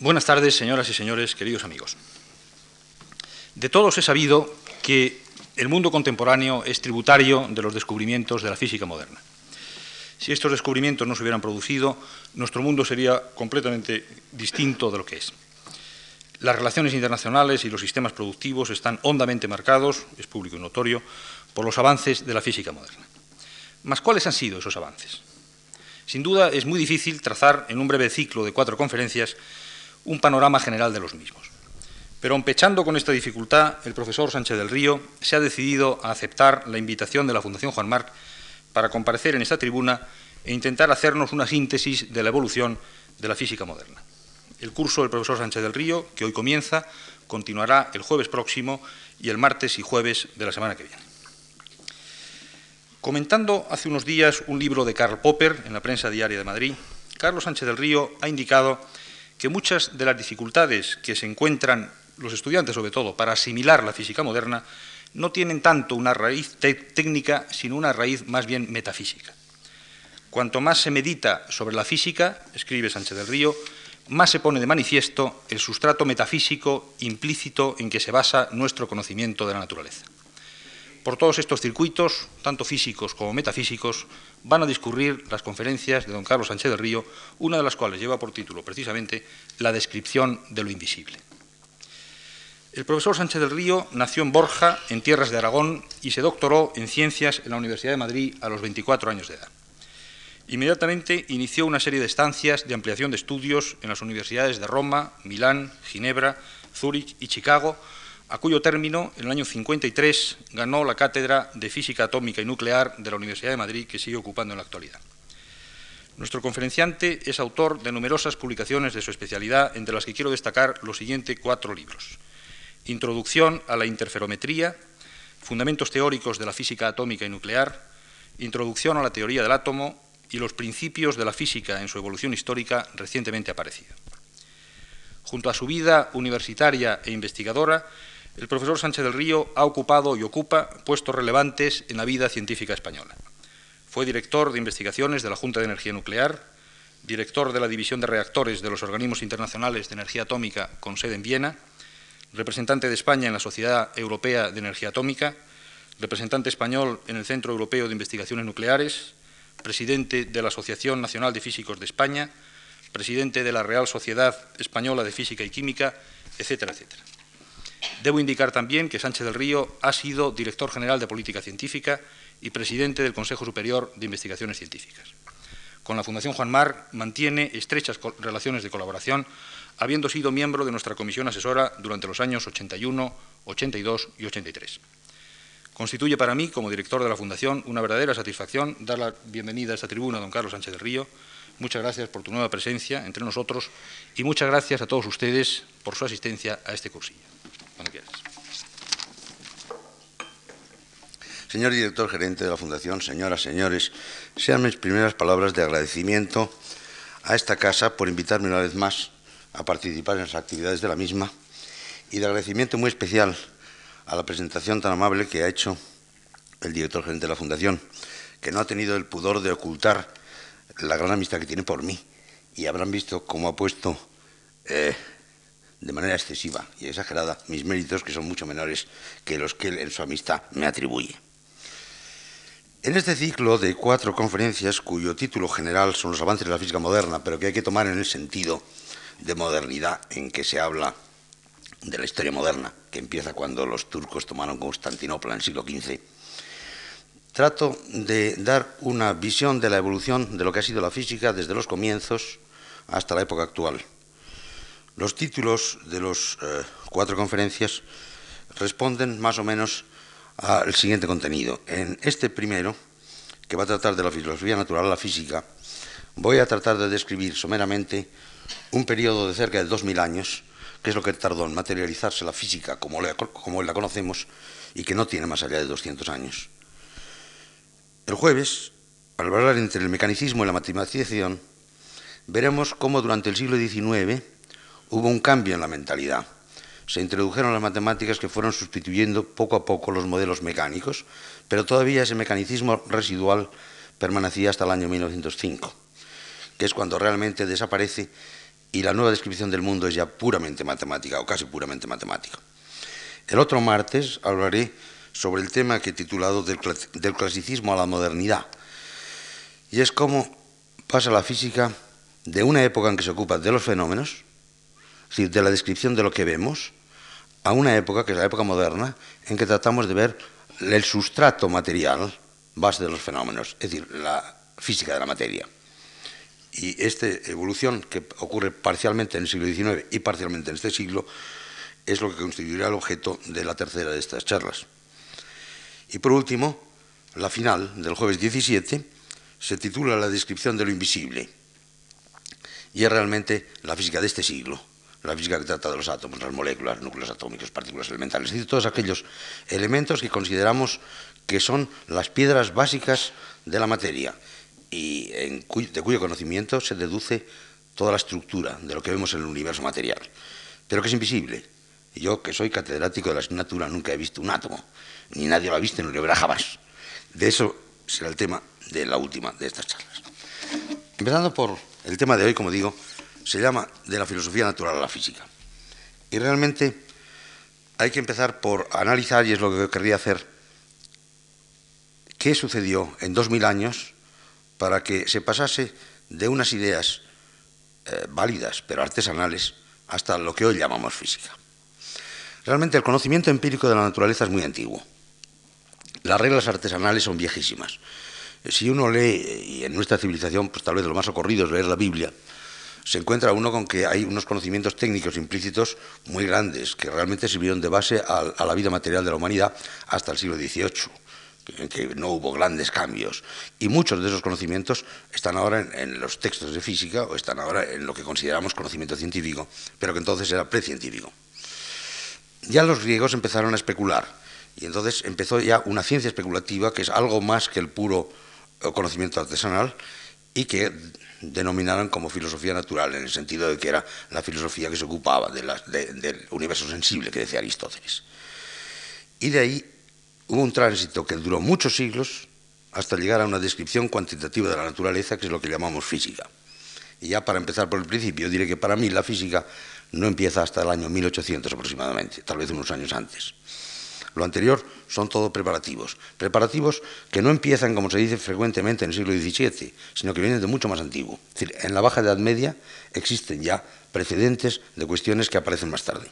Buenas tardes, señoras y señores, queridos amigos. De todos he sabido que el mundo contemporáneo es tributario de los descubrimientos de la física moderna. Si estos descubrimientos no se hubieran producido, nuestro mundo sería completamente distinto de lo que es. Las relaciones internacionales y los sistemas productivos están hondamente marcados, es público y notorio, por los avances de la física moderna. Mas, ¿cuáles han sido esos avances? Sin duda, es muy difícil trazar en un breve ciclo de cuatro conferencias un panorama general de los mismos. Pero empechando con esta dificultad, el profesor Sánchez del Río se ha decidido a aceptar la invitación de la Fundación Juan Marc para comparecer en esta tribuna e intentar hacernos una síntesis de la evolución de la física moderna. El curso del profesor Sánchez del Río, que hoy comienza, continuará el jueves próximo y el martes y jueves de la semana que viene. Comentando hace unos días un libro de Karl Popper en la prensa diaria de Madrid, Carlos Sánchez del Río ha indicado que muchas de las dificultades que se encuentran los estudiantes, sobre todo, para asimilar la física moderna, no tienen tanto una raíz técnica, sino una raíz más bien metafísica. Cuanto más se medita sobre la física, escribe Sánchez del Río, más se pone de manifiesto el sustrato metafísico implícito en que se basa nuestro conocimiento de la naturaleza. Por todos estos circuitos, tanto físicos como metafísicos, van a discurrir las conferencias de don Carlos Sánchez del Río, una de las cuales lleva por título precisamente La descripción de lo invisible. El profesor Sánchez del Río nació en Borja, en tierras de Aragón, y se doctoró en ciencias en la Universidad de Madrid a los 24 años de edad. Inmediatamente inició una serie de estancias de ampliación de estudios en las universidades de Roma, Milán, Ginebra, Zúrich y Chicago, a cuyo término, en el año 53, ganó la cátedra de Física Atómica y Nuclear de la Universidad de Madrid, que sigue ocupando en la actualidad. Nuestro conferenciante es autor de numerosas publicaciones de su especialidad, entre las que quiero destacar los siguientes cuatro libros. Introducción a la interferometría, Fundamentos teóricos de la física atómica y nuclear, Introducción a la teoría del átomo y los principios de la física en su evolución histórica recientemente aparecido. Junto a su vida universitaria e investigadora, el profesor Sánchez del Río ha ocupado y ocupa puestos relevantes en la vida científica española. Fue director de investigaciones de la Junta de Energía Nuclear, director de la División de Reactores de los Organismos Internacionales de Energía Atómica con sede en Viena, representante de España en la Sociedad Europea de Energía Atómica, representante español en el Centro Europeo de Investigaciones Nucleares, presidente de la Asociación Nacional de Físicos de España, presidente de la Real Sociedad Española de Física y Química, etcétera, etcétera. Debo indicar también que Sánchez del Río ha sido director general de Política Científica y presidente del Consejo Superior de Investigaciones Científicas. Con la Fundación Juan Mar mantiene estrechas relaciones de colaboración, habiendo sido miembro de nuestra comisión asesora durante los años 81, 82 y 83. Constituye para mí, como director de la Fundación, una verdadera satisfacción dar la bienvenida a esta tribuna a don Carlos Sánchez del Río. Muchas gracias por tu nueva presencia entre nosotros y muchas gracias a todos ustedes por su asistencia a este cursillo. Señor director gerente de la Fundación, señoras, señores, sean mis primeras palabras de agradecimiento a esta casa por invitarme una vez más a participar en las actividades de la misma y de agradecimiento muy especial a la presentación tan amable que ha hecho el director gerente de la Fundación, que no ha tenido el pudor de ocultar la gran amistad que tiene por mí y habrán visto cómo ha puesto eh, de manera excesiva y exagerada mis méritos, que son mucho menores que los que él en su amistad me atribuye. En este ciclo de cuatro conferencias, cuyo título general son los avances de la física moderna, pero que hay que tomar en el sentido de modernidad en que se habla de la historia moderna, que empieza cuando los turcos tomaron Constantinopla en el siglo XV, trato de dar una visión de la evolución de lo que ha sido la física desde los comienzos hasta la época actual los títulos de las eh, cuatro conferencias responden más o menos al siguiente contenido. En este primero, que va a tratar de la filosofía natural, la física, voy a tratar de describir someramente un periodo de cerca de 2.000 años, que es lo que tardó en materializarse la física como la, como la conocemos y que no tiene más allá de 200 años. El jueves, al hablar entre el mecanicismo y la matematización, veremos cómo durante el siglo XIX hubo un cambio en la mentalidad. Se introdujeron las matemáticas que fueron sustituyendo poco a poco los modelos mecánicos, pero todavía ese mecanicismo residual permanecía hasta el año 1905, que es cuando realmente desaparece y la nueva descripción del mundo es ya puramente matemática o casi puramente matemática. El otro martes hablaré sobre el tema que he titulado del, clasicismo a la modernidad, y es cómo pasa la física de una época en que se ocupa de los fenómenos, es decir, de la descripción de lo que vemos, a una época, que es la época moderna, en que tratamos de ver el sustrato material, base de los fenómenos, es decir, la física de la materia. Y esta evolución, que ocurre parcialmente en el siglo XIX y parcialmente en este siglo, es lo que constituirá el objeto de la tercera de estas charlas. Y por último, la final del jueves 17 se titula La descripción de lo invisible. Y es realmente la física de este siglo, la física que trata de los átomos, las moléculas, núcleos atómicos, partículas elementales, es decir, todos aquellos elementos que consideramos que son las piedras básicas de la materia y de cuyo conocimiento se deduce toda la estructura de lo que vemos en el universo material, pero que es invisible. Yo, que soy catedrático de la asignatura, nunca he visto un átomo, ni nadie lo ha visto, ni lo verá jamás. De eso será el tema de la última de estas charlas. Empezando por el tema de hoy, como digo, se llama de la filosofía natural a la física. Y realmente hay que empezar por analizar, y es lo que querría hacer, qué sucedió en dos mil años para que se pasase de unas ideas eh, válidas pero artesanales hasta lo que hoy llamamos física. Realmente el conocimiento empírico de la naturaleza es muy antiguo. Las reglas artesanales son viejísimas. Si uno lee, y en nuestra civilización, pues tal vez lo más ocurrido es leer la Biblia, se encuentra uno con que hay unos conocimientos técnicos implícitos muy grandes que realmente sirvieron de base a la vida material de la humanidad hasta el siglo XVIII en que no hubo grandes cambios. Y muchos de esos conocimientos están ahora en, los textos de física o están ahora en lo que consideramos conocimiento científico, pero que entonces era precientífico. Ya los griegos empezaron a especular y entonces empezó ya una ciencia especulativa que es algo más que el puro eh, conocimiento artesanal y que denominaron como filosofía natural, en el sentido de que era la filosofía que se ocupaba del universo sensible que decía Aristóteles. Y de ahí Hubo un tránsito que duró muchos siglos hasta llegar a una descripción cuantitativa de la naturaleza, que es lo que llamamos física. Y ya para empezar por el principio, diré que para mí la física no empieza hasta el año 1800 aproximadamente, tal vez unos años antes. Lo anterior son todo preparativos, preparativos que no empiezan, como se dice frecuentemente, en el siglo XVII, sino que vienen de mucho más antiguo. Es decir, en la Baja Edad Media existen ya precedentes de cuestiones que aparecen más tarde.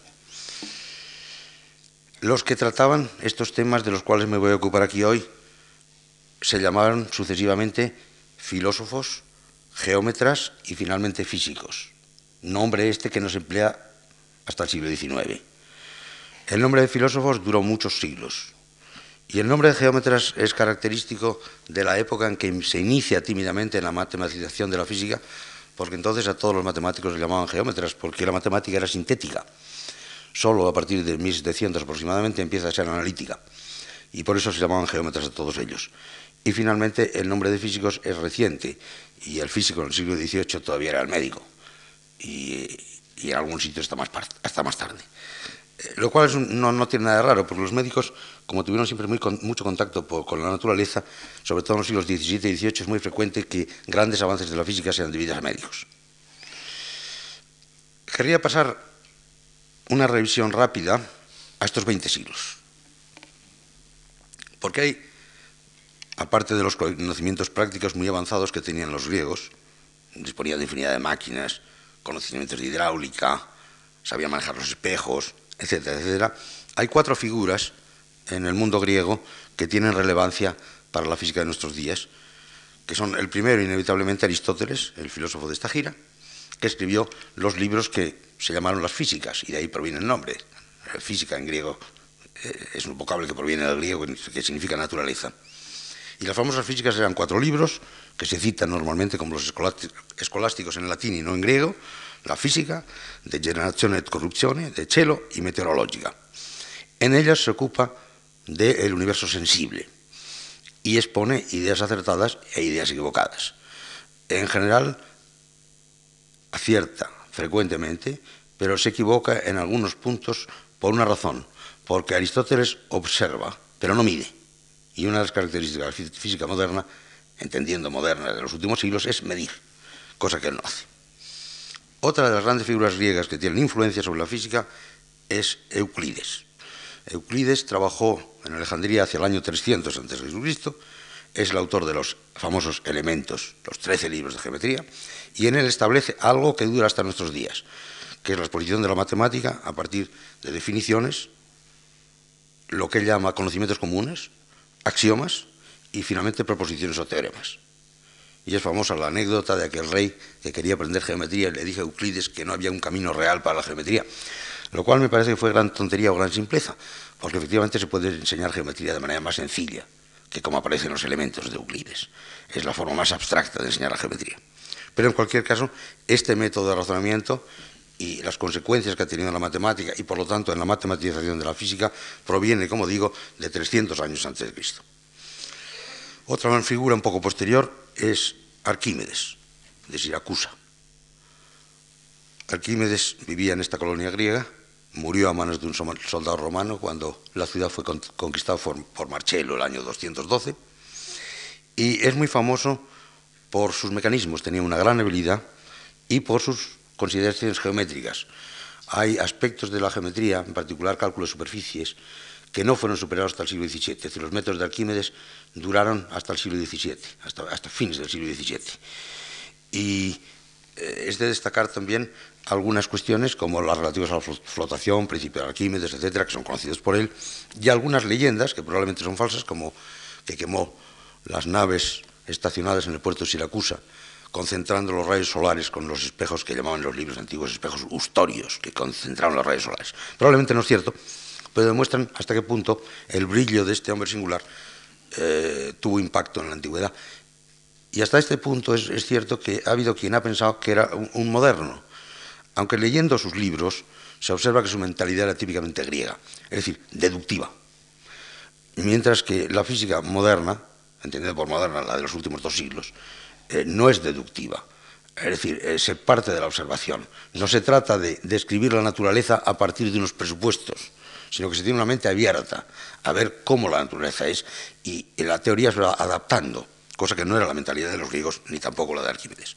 Los que trataban estos temas de los cuales me voy a ocupar aquí hoy se llamaban sucesivamente filósofos, geómetras y finalmente físicos, nombre este que no se emplea hasta el siglo XIX. El nombre de filósofos duró muchos siglos y el nombre de geómetras es característico de la época en que se inicia tímidamente en la matematización de la física, porque entonces a todos los matemáticos se llamaban geómetras, porque la matemática era sintética solo a partir de 1700 aproximadamente empieza a ser analítica. Y por eso se llamaban geómetras a todos ellos. Y finalmente el nombre de físicos es reciente. Y el físico en el siglo XVIII todavía era el médico. Y, en algún sitio hasta más, hasta más tarde. Lo cual no, tiene nada de raro, porque los médicos, como tuvieron siempre mucho contacto con la naturaleza, sobre todo en los siglos XVII y XVIII, es muy frecuente que grandes avances de la física sean debidos a médicos. Querría pasar una revisión rápida a estos 20 siglos. Porque hay, aparte de los conocimientos prácticos muy avanzados que tenían los griegos, disponían de infinidad de máquinas, conocimientos de hidráulica, sabían manejar los espejos, etcétera, etcétera, hay cuatro figuras en el mundo griego que tienen relevancia para la física de nuestros días, que son el primero, inevitablemente, Aristóteles, el filósofo de esta gira, que escribió los libros que se llamaron las físicas, y de ahí proviene el nombre. Física en griego eh, es un vocablo que proviene del griego, que significa naturaleza. Y las famosas físicas eran cuatro libros, que se citan normalmente como los escolásticos en latín y no en griego, la física, de generazione et corrupzione, de cielo y meteorológica. En ellas se ocupa del universo sensible y expone ideas acertadas e ideas equivocadas. En general, acierta frecuentemente, pero se equivoca en algunos puntos por una razón, porque Aristóteles observa, pero no mide. Y una de las características de la física moderna, entendiendo moderna de los últimos siglos, es medir, cosa que él no hace. Otra de las grandes figuras griegas que tienen influencia sobre la física es Euclides. Euclides trabajó en Alejandría hacia el año 300 a.C., es el autor de los famosos elementos, los 13 libros de geometría, y en él establece algo que dura hasta nuestros días, que es la exposición de la matemática a partir de definiciones, lo que él llama conocimientos comunes, axiomas y finalmente proposiciones o teoremas. Y es famosa la anécdota de aquel rey que quería aprender geometría y le dije a Euclides que no había un camino real para la geometría, lo cual me parece que fue gran tontería o gran simpleza, porque efectivamente se puede enseñar geometría de manera más sencilla que como aparecen los elementos de Euclides. Es la forma más abstracta de enseñar la geometría. Pero en cualquier caso, este método de razonamiento y las consecuencias que ha tenido en la matemática y por lo tanto en la matematización de la física proviene, como digo, de 300 años antes de Cristo. Otra figura un poco posterior es Arquímedes, de Siracusa. Arquímedes vivía en esta colonia griega, murió a manos de un soldado romano cuando la ciudad fue conquistada por, Marcelo el año 212, y es muy famoso por sus mecanismos, tenía una gran habilidad y por sus consideraciones geométricas. Hay aspectos de la geometría, en particular cálculo de superficies, que no fueron superados hasta el siglo XVII. Es decir, los métodos de Arquímedes duraron hasta el siglo XVII, hasta, fines del siglo XVII. Y eh, es de destacar también algunas cuestiones como las relativas a la flotación, principio de Arquímedes, etcétera, que son conocidos por él, y algunas leyendas que probablemente son falsas, como que quemó las naves estacionadas en el puerto de Siracusa, concentrando los rayos solares con los espejos que llamaban los libros antiguos espejos ustorios, que concentraron los rayos solares. Probablemente no es cierto, pero demuestran hasta qué punto el brillo de este hombre singular eh, tuvo impacto en la antigüedad. Y hasta este punto es, cierto que ha habido quien ha pensado que era un, moderno, aunque leyendo sus libros se observa que su mentalidad era típicamente griega, es decir, deductiva. Mientras que la física moderna, entendida por moderna la de los últimos dos siglos, eh, no es deductiva. Es decir, eh, se parte de la observación. No se trata de describir la naturaleza a partir de unos presupuestos, sino que se tiene una mente abierta a ver cómo la naturaleza es y la teoría se va adaptando, cosa que no era la mentalidad de los griegos ni tampoco la de Arquímedes.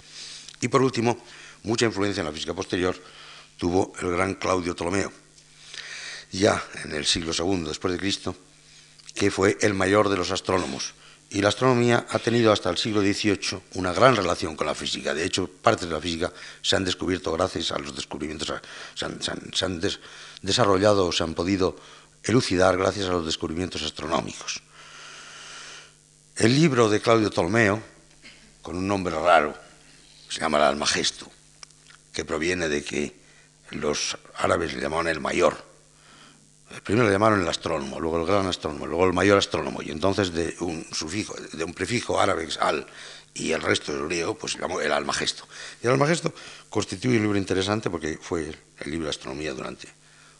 Y por último, mucha influencia en la física posterior tuvo el gran Claudio Ptolomeo, ya en el siglo II después de Cristo, que fue el mayor de los astrónomos. Y la astronomía ha tenido hasta el siglo XVIII una gran relación con la física. De hecho, partes de la física se han descubierto gracias a los descubrimientos, se desarrollado o se han podido elucidar gracias a los descubrimientos astronómicos. El libro de Claudio Ptolomeo, con un nombre raro, se llama el Almagesto, que proviene de que los árabes le llamaban el mayor. Primero le llamaron el astrónomo, luego el gran astrónomo, luego el mayor astrónomo, y entonces de un sufijo, de un prefijo árabe al y el resto del griego, pues se llamó el Almagesto. Y el Almagesto constituye un libro interesante porque fue el libro de astronomía durante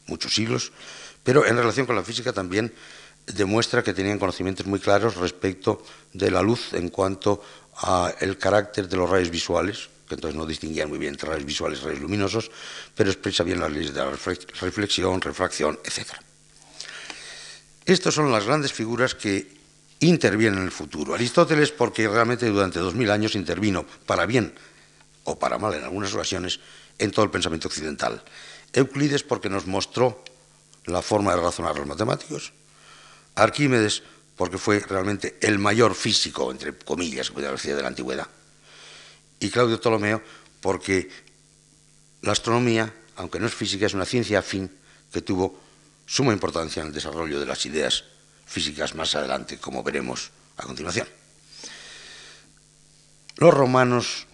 muchos siglos, pero en relación con la física también demuestra que tenían conocimientos muy claros respecto de la luz en cuanto al carácter de los rayos visuales, que entonces no distinguían muy bien entre rayos visuales y rayos luminosos, pero expresa bien las leyes de la reflexión, refracción, etc. Estas son las grandes figuras que intervienen en el futuro. Aristóteles, porque realmente durante dos mil años intervino, para bien o para mal en algunas ocasiones, en todo el pensamiento occidental. Euclides, porque nos mostró la forma de razonar los matemáticos. Arquímedes, porque fue realmente el mayor físico, entre comillas, de la antigüedad. Y Claudio Ptolomeo, porque la astronomía, aunque no es física, es una ciencia afín que tuvo suma importancia en el desarrollo de las ideas físicas más adelante, como veremos a continuación. Los romanos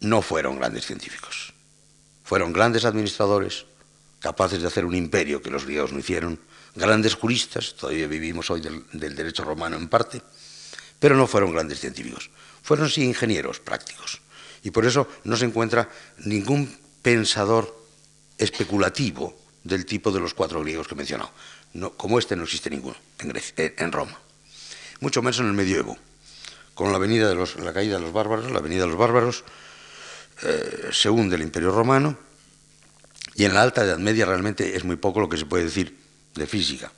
no fueron grandes científicos, fueron grandes administradores, capaces de hacer un imperio que los griegos no hicieron, grandes juristas, todavía vivimos hoy del, derecho romano en parte, pero no fueron grandes científicos, fueron sí ingenieros prácticos. Y por eso no se encuentra ningún pensador especulativo del tipo de los cuatro griegos que he mencionado. como este no existe ninguno en, eh, Roma. Mucho menos en el medioevo. Con la, de la caída de los bárbaros, la venida de los bárbaros, eh, se hunde el imperio romano y en la Alta Edad Media realmente es muy poco lo que se puede decir de física.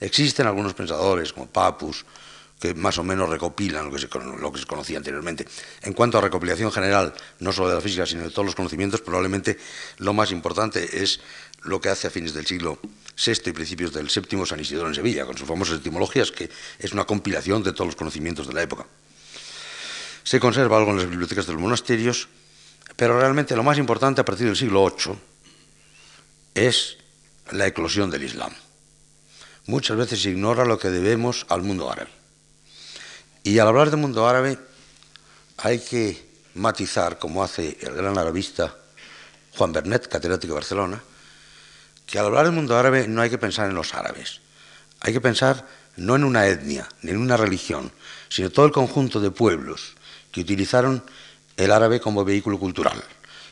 Existen algunos pensadores como Papus, que más o menos recopilan lo que, se, conocía anteriormente. En cuanto a recopilación general, no solo de la física, sino de todos los conocimientos, probablemente lo más importante es lo que hace a fines del siglo VI y principios del VII San Isidoro en Sevilla, con sus famosas etimologías, que es una compilación de todos los conocimientos de la época. Se conserva algo en las bibliotecas de los monasterios, pero realmente lo más importante a partir del siglo VIII es la eclosión del Islam. Muchas veces ignora lo que debemos al mundo árabe. Y al hablar del mundo árabe hay que matizar, como hace el gran arabista Juan Bernet, catedrático de Barcelona, que al hablar del mundo árabe no hay que pensar en los árabes, hay que pensar no en una etnia, ni en una religión, sino todo el conjunto de pueblos que utilizaron el árabe como vehículo cultural.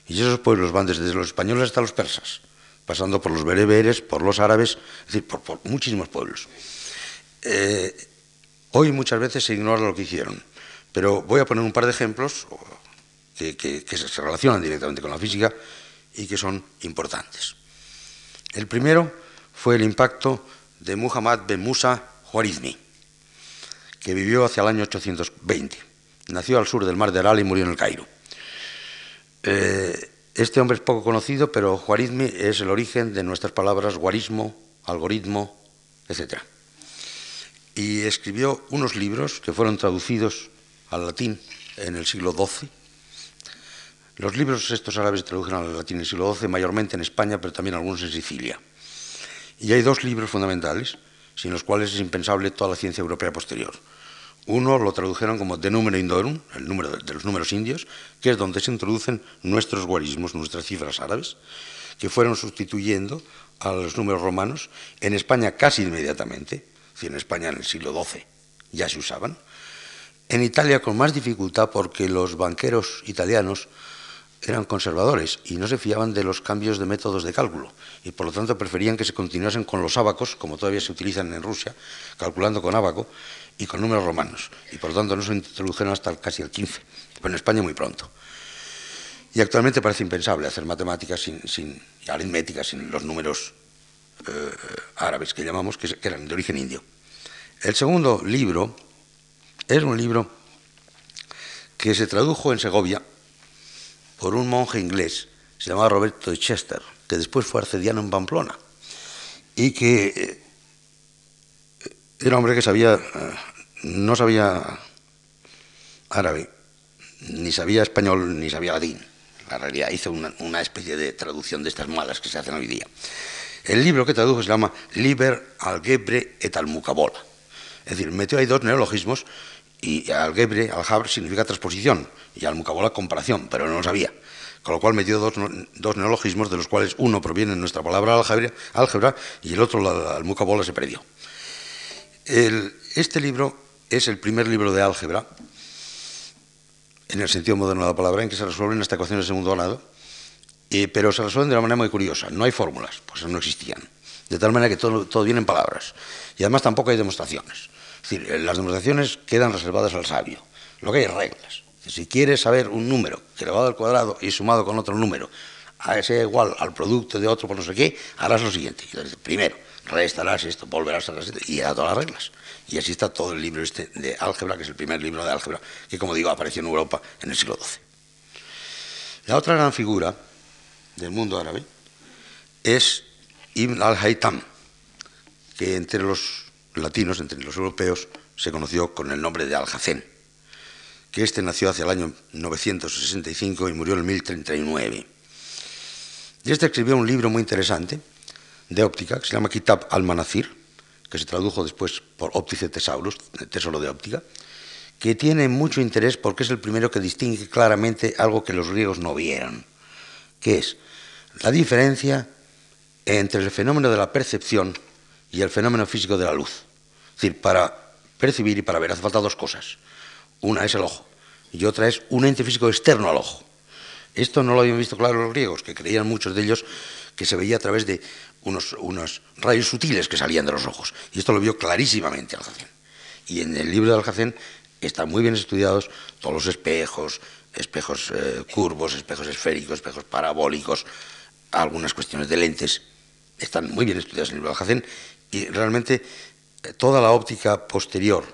Y esos pueblos van desde los españoles hasta los persas, pasando por los bereberes, por los árabes, es decir, por, muchísimos pueblos. Eh, hoy muchas veces se ignora lo que hicieron, pero voy a poner un par de ejemplos que se relacionan directamente con la física y que son importantes. El primero fue el impacto de Muhammad ben Musa Juarizmi, que vivió hacia el año 820. Nació al sur del mar de Aral y murió en el Cairo. Eh, este hombre es poco conocido, pero Juarizmi es el origen de nuestras palabras guarismo, algoritmo, etc. Y escribió unos libros que fueron traducidos al latín en el siglo XII los libros estos árabes se tradujeron al latín en el siglo XII, mayormente en España, pero también algunos en Sicilia. Y hay dos libros fundamentales, sin los cuales es impensable toda la ciencia europea posterior. Uno lo tradujeron como De Numero Indorum, el número de, los números indios, que es donde se introducen nuestros guarismos, nuestras cifras árabes, que fueron sustituyendo a los números romanos en España casi inmediatamente, decir, en España en el siglo XII ya se usaban. En Italia con más dificultad porque los banqueros italianos eran conservadores y no se fiaban de los cambios de métodos de cálculo y por lo tanto preferían que se continuasen con los ábacos, como todavía se utilizan en Rusia, calculando con ábaco y con números romanos. Y por lo tanto no se introdujeron hasta casi el 15, pero en España muy pronto. Y actualmente parece impensable hacer matemáticas sin, sin aritmética sin los números eh, árabes que llamamos, que eran de origen indio. El segundo libro es un libro que se tradujo en Segovia por un monje inglés, se llamaba Roberto de Chester, que después fue arcediano en Pamplona, y que eh, era un hombre que sabía, eh, no sabía árabe, ni sabía español, ni sabía latín. La realidad hizo una, especie de traducción de estas malas que se hacen hoy día. El libro que tradujo se llama Liber Algebre et Almucabola. Es decir, metió ahí dos neologismos y algebre, aljabre, significa transposición y almucabola comparación, pero no lo sabía. Con lo cual metió dos, neologismos, de los cuales uno proviene de nuestra palabra álgebra, y el otro, la, almucabola, se perdió. Este libro es el primer libro de álgebra, en el sentido moderno de la palabra, en que se resuelven estas ecuaciones de segundo grado, eh, pero se resuelven de una manera muy curiosa. No hay fórmulas, pues no existían. De tal manera que todo, todo viene en palabras. Y además tampoco hay demostraciones. Es decir, eh, las demostraciones quedan reservadas al sabio. Lo que hay es reglas. Si quieres saber un número elevado al cuadrado y sumado con otro número, a sea igual al producto de otro por no sé qué, harás lo siguiente. Primero, restarás esto, volverás a esto y a todas las reglas. Y así está todo el libro este de álgebra, que es el primer libro de álgebra, que como digo apareció en Europa en el siglo XII. La otra gran figura del mundo árabe es Ibn al-Haytham, que entre los latinos, entre los europeos, se conoció con el nombre de Alhacén, que este nació hacia el año 965 y murió en el 1039. Y este escribió un libro muy interesante de óptica que se llama Kitab al-Manazir, que se tradujo después por Óptice Tesaurus, Tesoro de Óptica, que tiene mucho interés porque es el primero que distingue claramente algo que los griegos no vieron, que es la diferencia entre el fenómeno de la percepción y el fenómeno físico de la luz. Es decir, para percibir y para ver hace falta dos cosas. Una es el ojo y otra es un ente físico externo al ojo. Esto no lo habían visto claro los griegos, que creían muchos de ellos que se veía a través de unos, rayos sutiles que salían de los ojos. Y esto lo vio clarísimamente Alhacén. Y en el libro de Alhacén están muy bien estudiados todos los espejos, espejos eh, curvos, espejos esféricos, espejos parabólicos, algunas cuestiones de lentes. Están muy bien estudiados en el libro de Alhacén y realmente toda la óptica posterior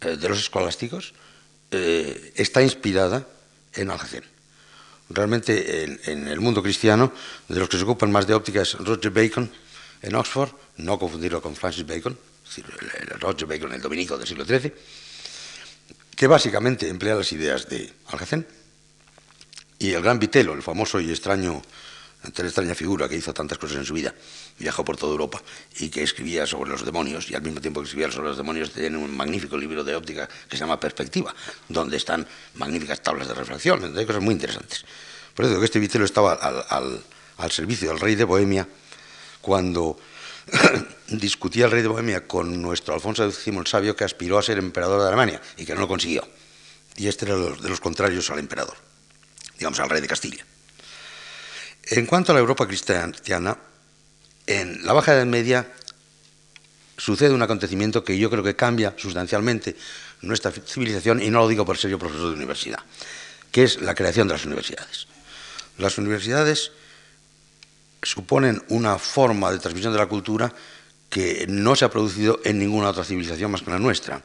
eh, de los escolásticos eh, está inspirada en Alhazen. Realmente en, el mundo cristiano, de los que se ocupan más de óptica es Roger Bacon en Oxford, no confundirlo con Francis Bacon, el, Roger Bacon, el dominico del siglo XIII, que básicamente emplea las ideas de Alhazen. Y el gran Vitelo, el famoso y extraño ante extraña figura que hizo tantas cosas en su vida, viajó por toda Europa y que escribía sobre los demonios y al mismo tiempo que escribía sobre los demonios tiene un magnífico libro de óptica que se llama Perspectiva, donde están magníficas tablas de refracción, hay cosas muy interesantes. Por eso que este Vitelo estaba al, al servicio del rey de Bohemia cuando discutía el rey de Bohemia con nuestro Alfonso X el Sabio que aspiró a ser emperador de Alemania y que no lo consiguió. Y este era de los contrarios al emperador, digamos al rey de Castilla. En cuanto a la Europa cristiana, en la Baja Edad Media sucede un acontecimiento que yo creo que cambia sustancialmente nuestra civilización, y no lo digo por ser yo profesor de universidad, que es la creación de las universidades. Las universidades suponen una forma de transmisión de la cultura que no se ha producido en ninguna otra civilización más que la nuestra.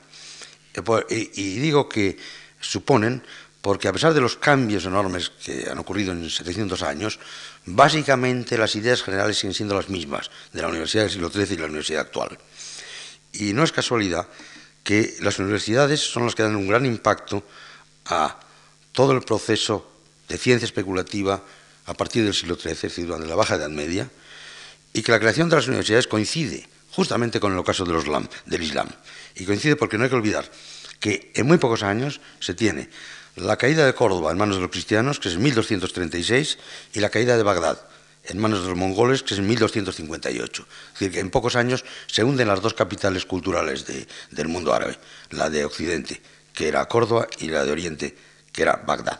Y digo que suponen porque a pesar de los cambios enormes que han ocurrido en 700 años, básicamente las ideas generales siguen siendo las mismas de la Universidad del siglo XIII y la Universidad actual. Y no es casualidad que las universidades son las que dan un gran impacto a todo el proceso de ciencia especulativa a partir del siglo XIII, es decir, durante la Baja Edad Media, y que la creación de las universidades coincide justamente con el ocaso del Islam. Y coincide porque no hay que olvidar que en muy pocos años se tiene la caída de Córdoba en manos de los cristianos, que es en 1236, y la caída de Bagdad en manos de los mongoles, que es en 1258. Es decir, que en pocos años se hunden las dos capitales culturales del mundo árabe, la de Occidente, que era Córdoba, y la de Oriente, que era Bagdad.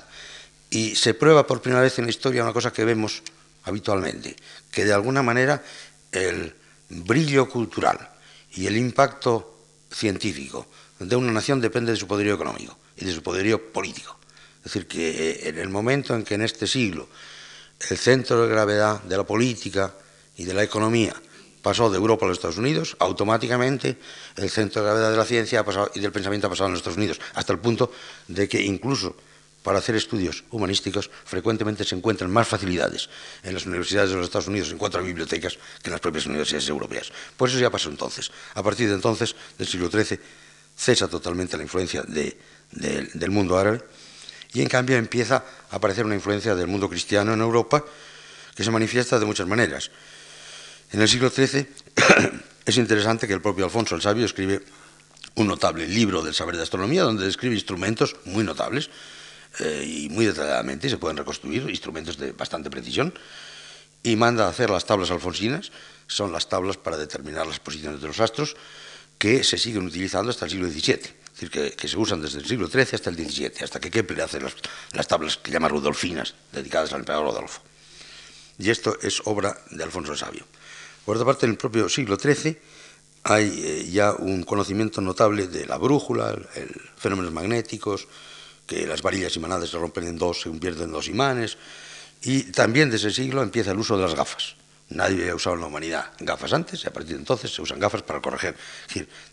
Y se prueba por primera vez en la historia una cosa que vemos habitualmente, que de alguna manera el brillo cultural y el impacto científico de una nación depende de su poderío económico y de su poderío político. Es decir, que eh, en el momento en que en este siglo el centro de gravedad de la política y de la economía pasó de Europa a los Estados Unidos, automáticamente el centro de gravedad de la ciencia y del pensamiento ha pasado a los Estados Unidos, hasta el punto de que incluso para hacer estudios humanísticos frecuentemente se encuentran más facilidades en las universidades de los Estados Unidos en cuanto bibliotecas que en las propias universidades europeas. Por eso ya pasó entonces. A partir de entonces, del siglo XIII, cesa totalmente la influencia de, del mundo árabe y en cambio empieza a aparecer una influencia del mundo cristiano en Europa que se manifiesta de muchas maneras. En el siglo XIII es interesante que el propio Alfonso el Sabio escribe un notable libro del saber de astronomía donde describe instrumentos muy notables eh, y muy detalladamente, se pueden reconstruir instrumentos de bastante precisión y manda a hacer las tablas alfonsinas, son las tablas para determinar las posiciones de los astros que se siguen utilizando hasta el siglo XVII decir, que, se usan desde el siglo XIII hasta el XVII, hasta que Kepler hace las, tablas que llama Rudolfinas, dedicadas al emperador Rodolfo. Y esto es obra de Alfonso el Sabio. Por otra parte, en el propio siglo XIII hay eh, ya un conocimiento notable de la brújula, el, fenómenos magnéticos, que las varillas imanadas se rompen en dos, se convierten en dos imanes, y también desde ese siglo empieza el uso de las gafas. Nadie había usado en la humanidad gafas antes y a partir de entonces se usan gafas para corregir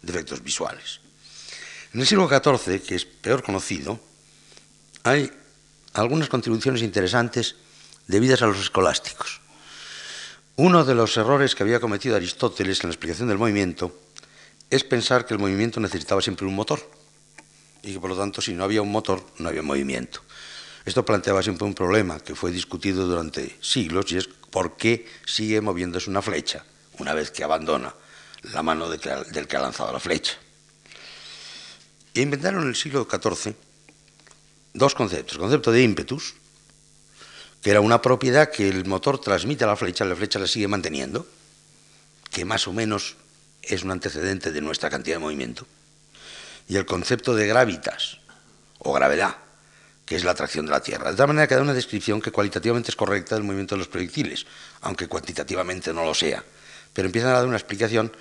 defectos visuales. En el siglo XIV, que es peor conocido, hay algunas contribuciones interesantes debidas a los escolásticos. Uno de los errores que había cometido Aristóteles en la explicación del movimiento es pensar que el movimiento necesitaba siempre un motor y que por lo tanto si no había un motor no había movimiento. Esto planteaba siempre un problema que fue discutido durante siglos y es por qué sigue moviéndose una flecha una vez que abandona la mano del que ha lanzado la flecha. E inventaron en el siglo XIV dos conceptos. El concepto de ímpetus, que era una propiedad que el motor transmite a la flecha, la flecha la sigue manteniendo, que más o menos es un antecedente de nuestra cantidad de movimiento. Y el concepto de gravitas, o gravedad, que es la atracción de la Tierra. De tal manera que da una descripción que cualitativamente es correcta del movimiento de los proyectiles, aunque cuantitativamente no lo sea. Pero empiezan a dar una explicación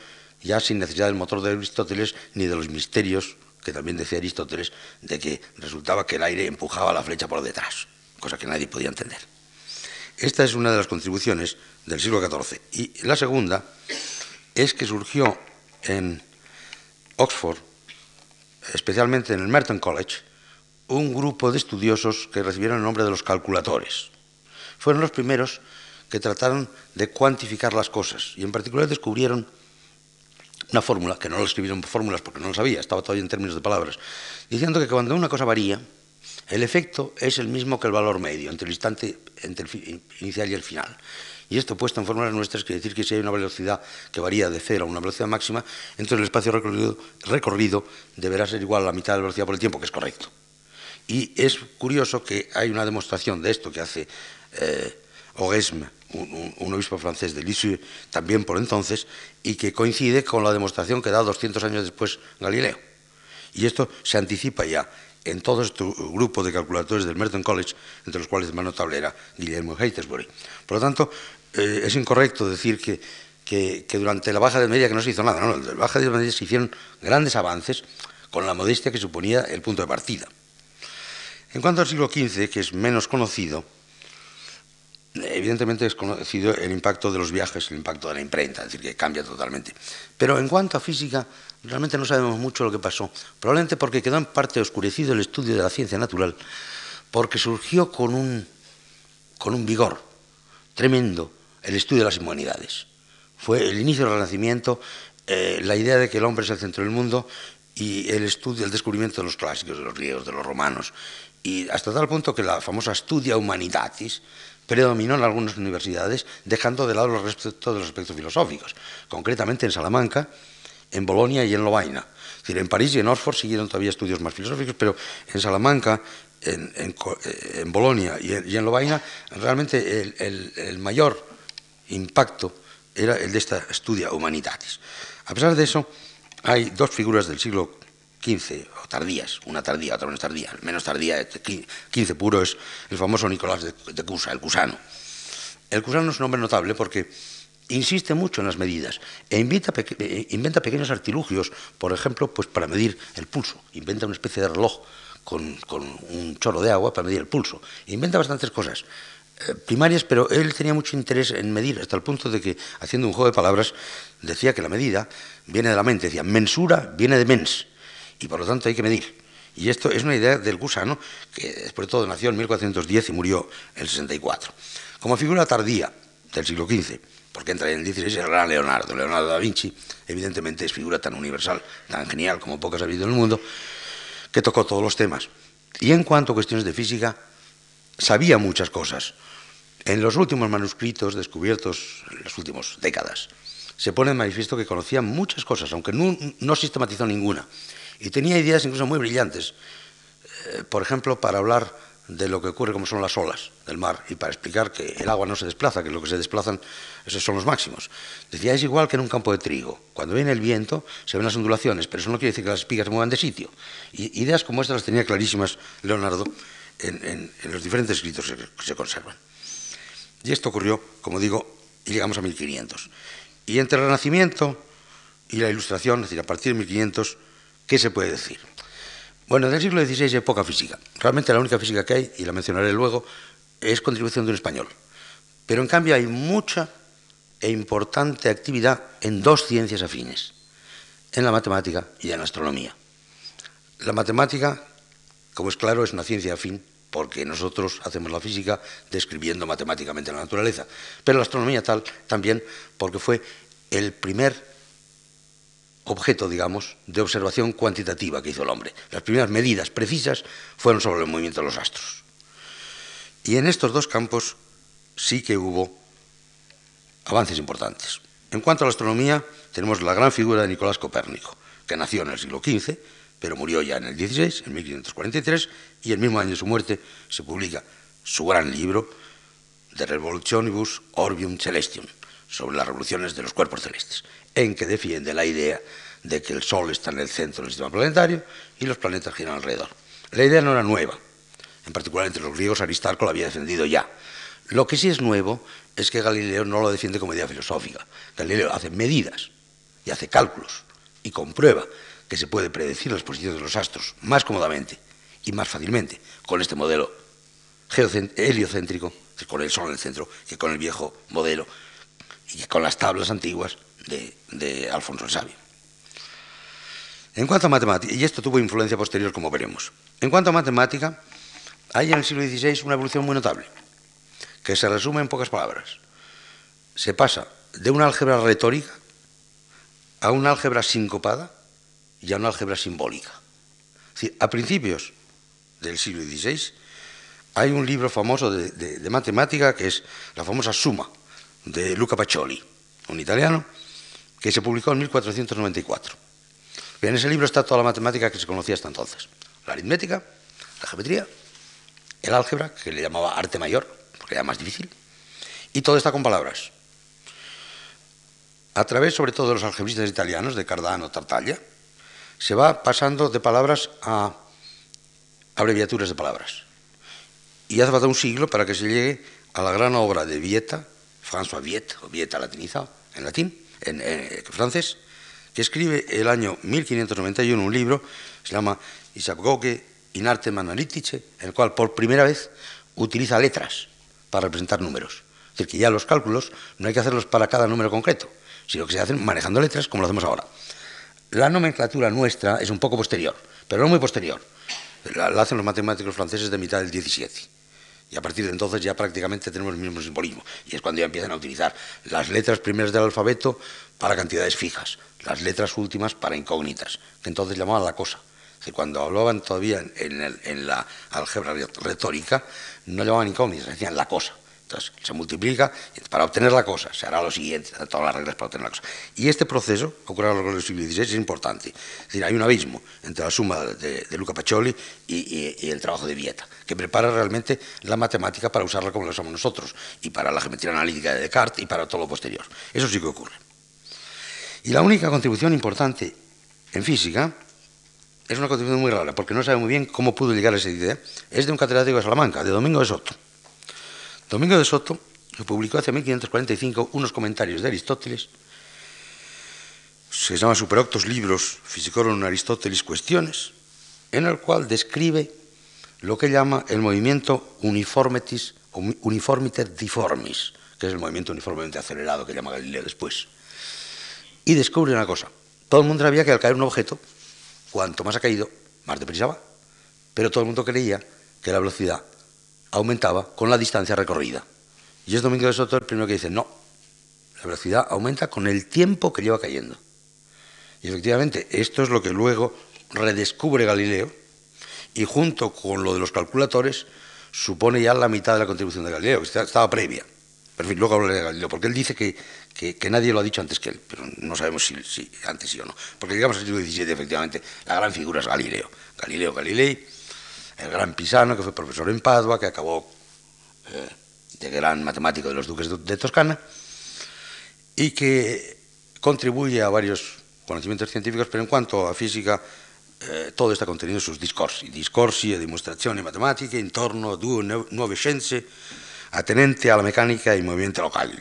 ya sin necesidad del motor de Aristóteles ni de los misterios que también decía Aristóteles, de que resultaba que el aire empujaba la flecha por detrás, cosa que nadie podía entender. Esta es una de las contribuciones del siglo XIV. Y la segunda es que surgió en Oxford especialmente en el Merton College, un grupo de estudiosos que recibieron el nombre de los calculadores. Fueron los primeros que trataron de cuantificar las cosas y en particular descubrieron una fórmula, que no lo escribieron fórmulas porque no lo sabía, estaba todavía en términos de palabras, diciendo que cuando una cosa varía, el efecto es el mismo que el valor medio entre el instante entre el inicial y el final. Y esto puesto en fórmulas nuestras quiere decir que si hay una velocidad que varía de cero a una velocidad máxima, entonces el espacio recorrido, deberá ser igual a la mitad de la velocidad por el tiempo, que es correcto. Y es curioso que hay una demostración de esto que hace eh, un, obispo francés de Lisieux, también por entonces, y que coincide con la demostración que da 200 años después Galileo. Y esto se anticipa ya en todo este grupo de calculadores del Merton College, entre los cuales el más notable era Guillermo Haighesbury. Por lo tanto, eh, es incorrecto decir que, durante la Baja de Media que no se hizo nada. No, en la Baja de Media se hicieron grandes avances con la modestia que suponía el punto de partida. En cuanto al siglo XV, que es menos conocido, evidentemente es conocido el impacto de los viajes, el impacto de la imprenta, es decir, que cambia totalmente. Pero en cuanto a física, realmente no sabemos mucho lo que pasó, probablemente porque quedó en parte oscurecido el estudio de la ciencia natural, porque surgió con un, con un vigor tremendo el estudio de las humanidades. Fue el inicio del Renacimiento, eh, la idea de que el hombre es el centro del mundo y el estudio, el descubrimiento de los clásicos, de los griegos, de los romanos, y hasta tal punto que la famosa Studia Humanitatis predominó en algunas universidades, dejando de lado los respeto de los aspectos filosóficos, concretamente en Salamanca, en Bolonia y en Lovaina. Es decir, en París y en Oxford siguieron todavía estudios más filosóficos, pero en Salamanca, en, en, Bolonia y en, Lovaina, realmente el, el mayor impacto era el de esta Studia Humanitatis. A pesar de eso, hay dos figuras del siglo XV, o tardías, una tardía, otra menos tardía. Menos tardía, XV puro, es el famoso Nicolás de, Cusa, el cusano. El cusano es un hombre notable porque insiste mucho en las medidas e invita, eh, inventa pequeños artilugios, por ejemplo, pues para medir el pulso. Inventa una especie de reloj con, con un chorro de agua para medir el pulso. Inventa bastantes cosas. Primarias, pero él tenía mucho interés en medir, hasta el punto de que, haciendo un juego de palabras, decía que la medida viene de la mente, decía, mensura viene de mens, y por lo tanto hay que medir. Y esto es una idea del gusano, que después de todo nació en 1410 y murió en el 64. Como figura tardía del siglo XV, porque entra en el XVI el gran Leonardo, Leonardo da Vinci, evidentemente es figura tan universal, tan genial como pocas ha habido en el mundo, que tocó todos los temas. Y en cuanto a cuestiones de física, sabía muchas cosas. En los últimos manuscritos descubiertos en las últimas décadas, se pone en manifiesto que conocía muchas cosas, aunque no, sistematizó ninguna. Y tenía ideas incluso muy brillantes. Eh, por ejemplo, para hablar de lo que ocurre como son las olas del mar y para explicar que el agua no se desplaza, que lo que se desplazan esos son los máximos. Decía, es igual que en un campo de trigo. Cuando viene el viento se ven las ondulaciones, pero eso no quiere decir que las espigas se muevan de sitio. Y ideas como estas las tenía clarísimas Leonardo en, los diferentes escritos que se conservan. Y esto ocurrió, como digo, y llegamos a 1500. Y entre el Renacimiento y la Ilustración, es decir, a partir de 1500, ¿qué se puede decir? Bueno, del siglo XVI hay poca física. Realmente la única física que hay, y la mencionaré luego, es contribución de un español. Pero en cambio hay mucha e importante actividad en dos ciencias afines, en la matemática y en la astronomía. La matemática como es claro, es una ciencia afín porque nosotros hacemos la física describiendo matemáticamente la naturaleza, pero la astronomía tal también porque fue el primer objeto, digamos, de observación cuantitativa que hizo el hombre. Las primeras medidas precisas fueron sobre el movimiento de los astros. Y en estos dos campos sí que hubo avances importantes. En cuanto a la astronomía, tenemos la gran figura de Nicolás Copérnico, que nació en el siglo XV pero murió ya en el 16, en 1543, y el mismo año de su muerte se publica su gran libro De Revolutionibus Orbium Celestium, sobre las revoluciones de los cuerpos celestes, en que defiende la idea de que el Sol está en el centro del sistema planetario y los planetas giran alrededor. La idea no era nueva, en particular entre los griegos Aristarco la había defendido ya. Lo que sí es nuevo es que Galileo no lo defiende como idea filosófica. Galileo hace medidas y hace cálculos y comprueba que se puede predecir las posiciones de los astros más cómodamente y más fácilmente con este modelo heliocéntrico, con el Sol en el centro, que con el viejo modelo y con las tablas antiguas de, Alfonso el Sabio. En cuanto a matemática, y esto tuvo influencia posterior, como veremos, en cuanto a matemática, hay en el siglo XVI una evolución muy notable, que se resume en pocas palabras. Se pasa de una álgebra retórica a una álgebra sincopada y a una álgebra simbólica. a principios del siglo XVI hay un libro famoso de, de matemática que es la famosa Suma de Luca Pacioli, un italiano, que se publicó en 1494 en ese libro está toda la matemática que se conocía hasta entonces. La aritmética, la geometría, el álgebra, que le llamaba arte mayor, porque era más difícil, y todo está con palabras. A través, sobre todo, de los algebristas italianos, de Cardano, Tartaglia, se va pasando de palabras a abreviaturas de palabras. Y hace falta un siglo para que se llegue a la gran obra de Vieta, François Viet, o Vieta latinizado, en latín, en francés, que escribe el año 1591 un libro, se llama Isagoge in arte analitice, en el cual por primera vez utiliza letras para representar números. Es decir, que ya los cálculos no hay que hacerlos para cada número concreto, sino que se hacen manejando letras como lo hacemos ahora. La nomenclatura nuestra es un poco posterior, pero no muy posterior. La, hacen los matemáticos franceses de mitad del 17. Y a partir de entonces ya prácticamente tenemos el mismo simbolismo. Y es cuando ya empiezan a utilizar las letras primeras del alfabeto para cantidades fijas, las letras últimas para incógnitas, que entonces llamaban la cosa. cuando hablaban todavía en, la álgebra retórica, no llamaban incógnitas, decían la cosa. Entonces se multiplica para obtener la cosa, se hará lo siguiente, todas las reglas para obtener la cosa. Y este proceso, ocurre a lo largo del siglo XVI, es importante. Es decir, hay un abismo entre la suma de, Luca Pacioli y, el trabajo de Vieta, que prepara realmente la matemática para usarla como lo usamos nosotros, y para la geometría analítica de Descartes y para todo lo posterior. Eso sí que ocurre. Y la única contribución importante en física es una contribución muy rara, porque no sabe muy bien cómo pudo llegar a esa idea. Es de un catedrático de Salamanca, de Domingo de Soto. Domingo de Soto publicó hace 1545 unos comentarios de Aristóteles, se llama Superoctos Libros Physicorum Aristóteles Cuestiones, en el cual describe lo que llama el movimiento uniformitis, uniformiter difformis, que es el movimiento uniformemente acelerado que llama Galileo después y descubre una cosa. Todo el mundo sabía que al caer un objeto, cuanto más ha caído, más deprisa va. Pero todo el mundo creía que la velocidad aumentaba con la distancia recorrida. Y es Domingo de Soto el primero que dice, no, la velocidad aumenta con el tiempo que lleva cayendo. Y efectivamente, esto es lo que luego redescubre Galileo y junto con lo de los calculadores supone ya la mitad de la contribución de Galileo, que estaba previa. Pero luego hablaré de Galileo, porque él dice que que, nadie lo ha dicho antes que él, pero no sabemos si, antes sí o no. Porque digamos el siglo XVII, efectivamente, la gran figura es Galileo. Galileo Galilei, el gran Pisano, que fue profesor en Padua, que acabó eh, de gran matemático de los duques de, Toscana, y que contribuye a varios conocimientos científicos, pero en cuanto a física, eh, todo está contenido en sus discorsi, discorsi e dimostrazioni matematiche intorno a due nuove scienze atenente a la mecánica y movimiento local.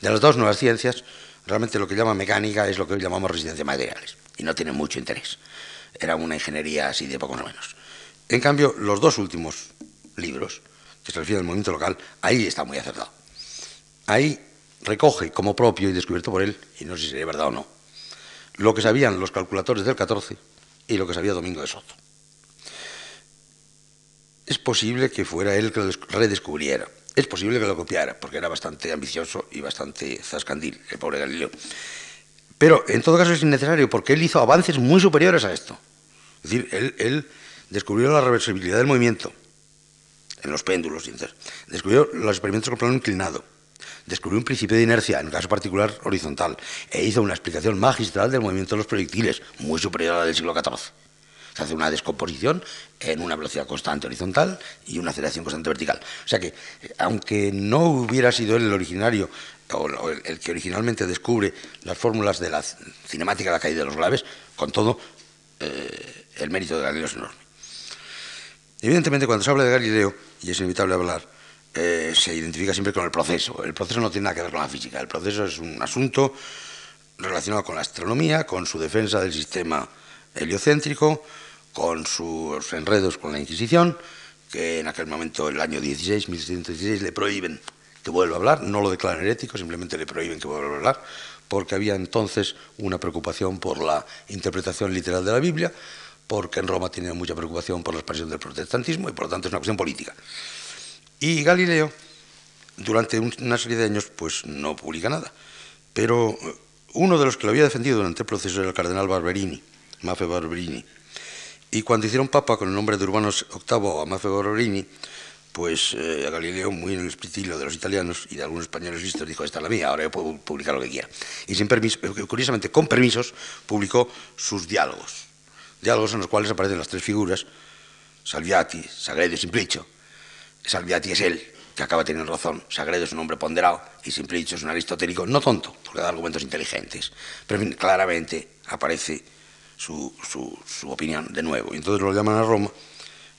De las dos nuevas ciencias, realmente lo que llama mecánica es lo que hoy llamamos resistencia materiales y no tiene mucho interés. Era una ingeniería así de poco menos. En cambio, los dos últimos libros, que se refieren al movimiento local, ahí está muy acertado. Ahí recoge como propio y descubierto por él, y no sé si sería verdad o no, lo que sabían los calculadores del 14 y lo que sabía Domingo de Soto. Es posible que fuera él que lo redescubriera. Es posible que lo copiara, porque era bastante ambicioso y bastante zascandil, el pobre Galileo. Pero en todo caso es innecesario, porque él hizo avances muy superiores a esto. Es decir, él, descubrió la reversibilidad del movimiento en los péndulos, descubrió los experimentos con plano inclinado, descubrió un principio de inercia, en caso particular horizontal, e hizo una explicación magistral del movimiento de los proyectiles, muy superior a la del siglo XIV. Se hace una descomposición en una velocidad constante horizontal y una aceleración constante vertical. O sea que, aunque no hubiera sido él el originario o el que originalmente descubre las fórmulas de la cinemática de la caída de los glaves, con todo, eh, el mérito de Galileo es enorme. Evidentemente, cuando se habla de Galileo, y es inevitable hablar, eh, se identifica siempre con el proceso. El proceso no tiene nada que ver con la física. El proceso es un asunto relacionado con la astronomía, con su defensa del sistema heliocéntrico, con sus enredos con la Inquisición, que en aquel momento, el año 16, 1716, le prohíben que vuelva a hablar, no lo declaran herético, simplemente le prohíben que vuelva a hablar, porque había entonces una preocupación por la interpretación literal de la Biblia, porque en Roma tenía mucha preocupación por la expansión del protestantismo y por lo tanto es una cuestión política. Y Galileo, durante una serie de años, pues no publica nada. Pero uno de los que lo había defendido durante el proceso era el cardenal Barberini, Mafe Barberini. Y cuando hicieron papa con el nombre de Urbano VIII a Mafe Barberini, pues eh, a Galileo, muy en el espíritu de los italianos y de algunos españoles listos, dijo, esta es la mía, ahora yo puedo publicar lo que quiera. Y sin permiso, eh, curiosamente, con permisos, publicó sus diálogos. Diálogos en los cuales aparecen las tres figuras, Salviati, Sagredo y Simplicio. Salviati es él, que acaba teniendo razón. Sagredo es un hombre ponderado y Simplicio es un aristotélico no tonto, porque da argumentos inteligentes. Pero claramente aparece su, opinión de nuevo. Y entonces lo llaman a Roma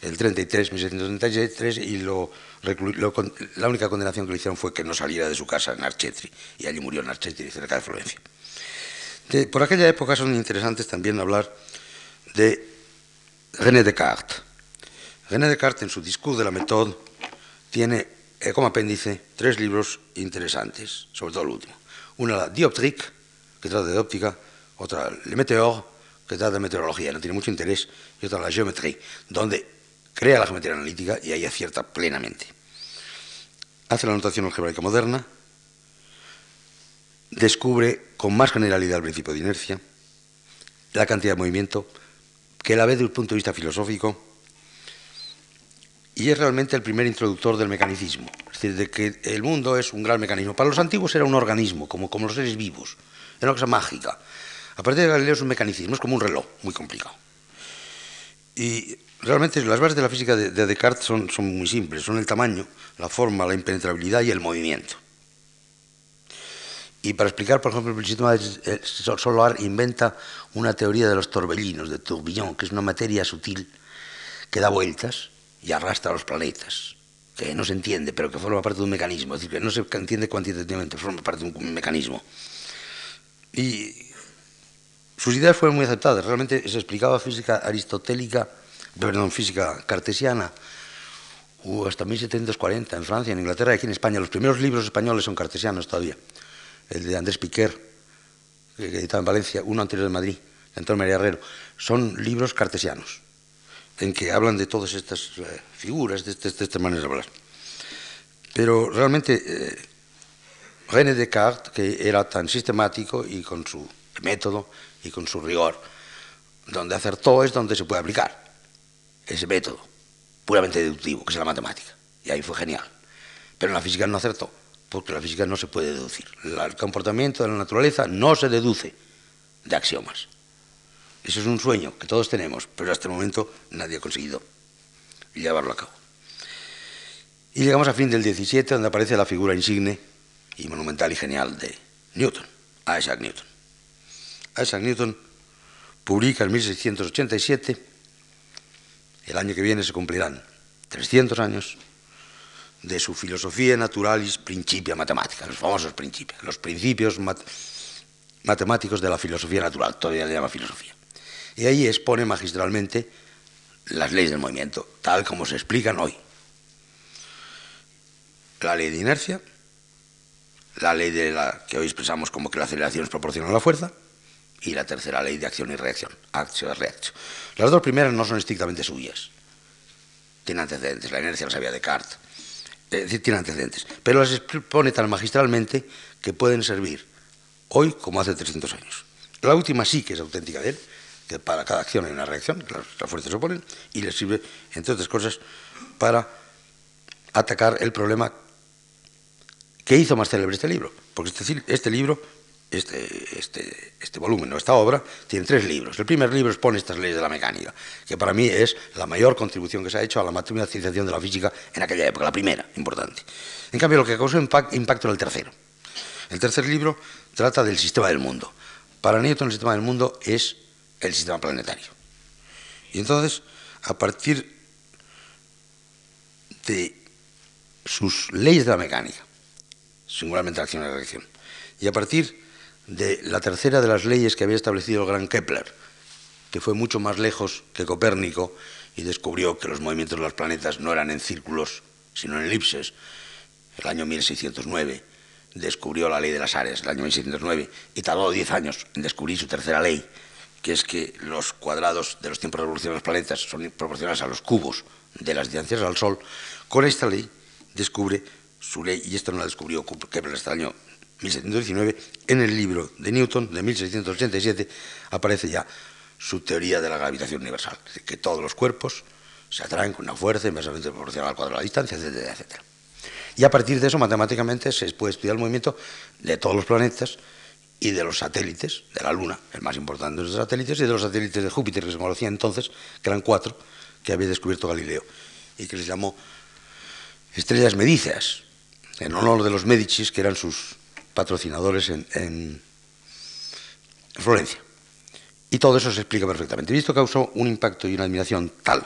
el 33, 1733, y lo, la única condenación que le hicieron fue que no saliera de su casa en Archetri, y allí murió en Archetri, cerca de Florencia. por aquella época son interesantes también hablar de René Descartes. René Descartes, en su discurso de la méthode, tiene eh, como apéndice tres libros interesantes, sobre todo el último. Una, la Dioptrique, que trata de óptica, otra, Le Météor, que trata de meteorología, no tiene mucho interés, y otra, la Géométrie, donde crea la geometría analítica y ahí acierta plenamente. Hace la notación algebraica moderna, descubre con más generalidad el principio de inercia, la cantidad de movimiento, que la ve desde un punto de vista filosófico, y es realmente el primer introductor del mecanicismo, es decir, de que el mundo es un gran mecanismo. Para los antiguos era un organismo, como, como los seres vivos, era una cosa mágica. A partir de Galileo es un mecanicismo, es como un reloj, muy complicado. Y realmente las bases de la física de, Descartes son, son, muy simples, son el tamaño, la forma, la impenetrabilidad y el movimiento. Y para explicar, por ejemplo, el sistema solar inventa una teoría de los torbellinos, de tourbillon, que es una materia sutil que da vueltas y arrastra a los planetas, que no se entiende, pero que forma parte de un mecanismo, es decir, que no se entiende cuantitativamente, forma parte de un mecanismo. Y sus ideas fueron muy aceptadas, realmente se explicaba física aristotélica perdón, física cartesiana, hasta 1740 en Francia, en Inglaterra y aquí en España. Los primeros libros españoles son cartesianos todavía. El de Andrés Piquer, que editaba en Valencia, uno anterior de Madrid, de Antonio María Herrero. Son libros cartesianos, en que hablan de todas estas eh, figuras, de, estas maneras de hablar. Pero realmente eh, René Descartes, que era tan sistemático y con su método y con su rigor, donde acertó es donde se puede aplicar ese método puramente deductivo, que es la matemática. Y ahí fue genial. Pero en la física no acertó, porque la física no se puede deducir. El comportamiento de la naturaleza no se deduce de axiomas. Eso es un sueño que todos tenemos, pero hasta el momento nadie ha conseguido llevarlo a cabo. Y llegamos a fin del 17, donde aparece la figura insigne y monumental y genial de Newton, Isaac Newton. Isaac Newton publica en 1687 el año que viene se cumplirán 300 años de su filosofía naturalis principia matemática, los famosos principios, los principios matemáticos de la filosofía natural, todavía le llama filosofía. Y ahí expone magistralmente las leyes del movimiento, tal como se explican hoy. La ley de inercia, la ley de la que hoy expresamos como que la aceleración es proporcional a la fuerza, y la tercera ley de acción y reacción, acción reacción. Las dos primeras no son estrictamente suyas, tienen antecedentes, la inercia la sabía Descartes, es decir, tiene antecedentes, pero las expone tan magistralmente que pueden servir hoy como hace 300 años. La última sí que es auténtica de él, que para cada acción hay una reacción, las, fuerzas se oponen, y le sirve, entre otras cosas, para atacar el problema que hizo más célebre este libro, porque este libro este, este, este volumen o esta obra tiene tres libros. El primer libro expone estas leyes de la mecánica, que para mí es la mayor contribución que se ha hecho a la materialización de la física en aquella época, la primera, importante. En cambio, lo que causó impacto, era el tercero. El tercer libro trata del sistema del mundo. Para Newton el sistema del mundo es el sistema planetario. Y entonces, a partir de sus leyes de la mecánica, singularmente la acción y reacción, y a partir de la tercera de las leyes que había establecido el gran Kepler, que fue mucho más lejos que Copérnico y descubrió que los movimientos de los planetas no eran en círculos, sino en elipses, el año 1609, descubrió la ley de las áreas, el año 1609, y tardó 10 años en descubrir su tercera ley, que es que los cuadrados de los tiempos de revolución de los planetas son proporcionales a los cubos de las distancias al Sol, con esta ley descubre su ley, y esto no la descubrió Kepler hasta el año 1719, en el libro de Newton de 1687 aparece ya su teoría de la gravitación universal, que todos los cuerpos se atraen con una fuerza inversamente proporcional al cuadrado de la distancia, etcétera, etcétera. Y a partir de eso, matemáticamente, se puede estudiar el movimiento de todos los planetas y de los satélites de la Luna, el más importante de los satélites, y de los satélites de Júpiter, que se conocía entonces, que eran cuatro, que había descubierto Galileo, y que les llamó estrellas medíceas, en honor de los Médicis, que eran sus patrocinadores en, Florencia. Y todo eso se explica perfectamente. Y esto causó un impacto y una admiración tal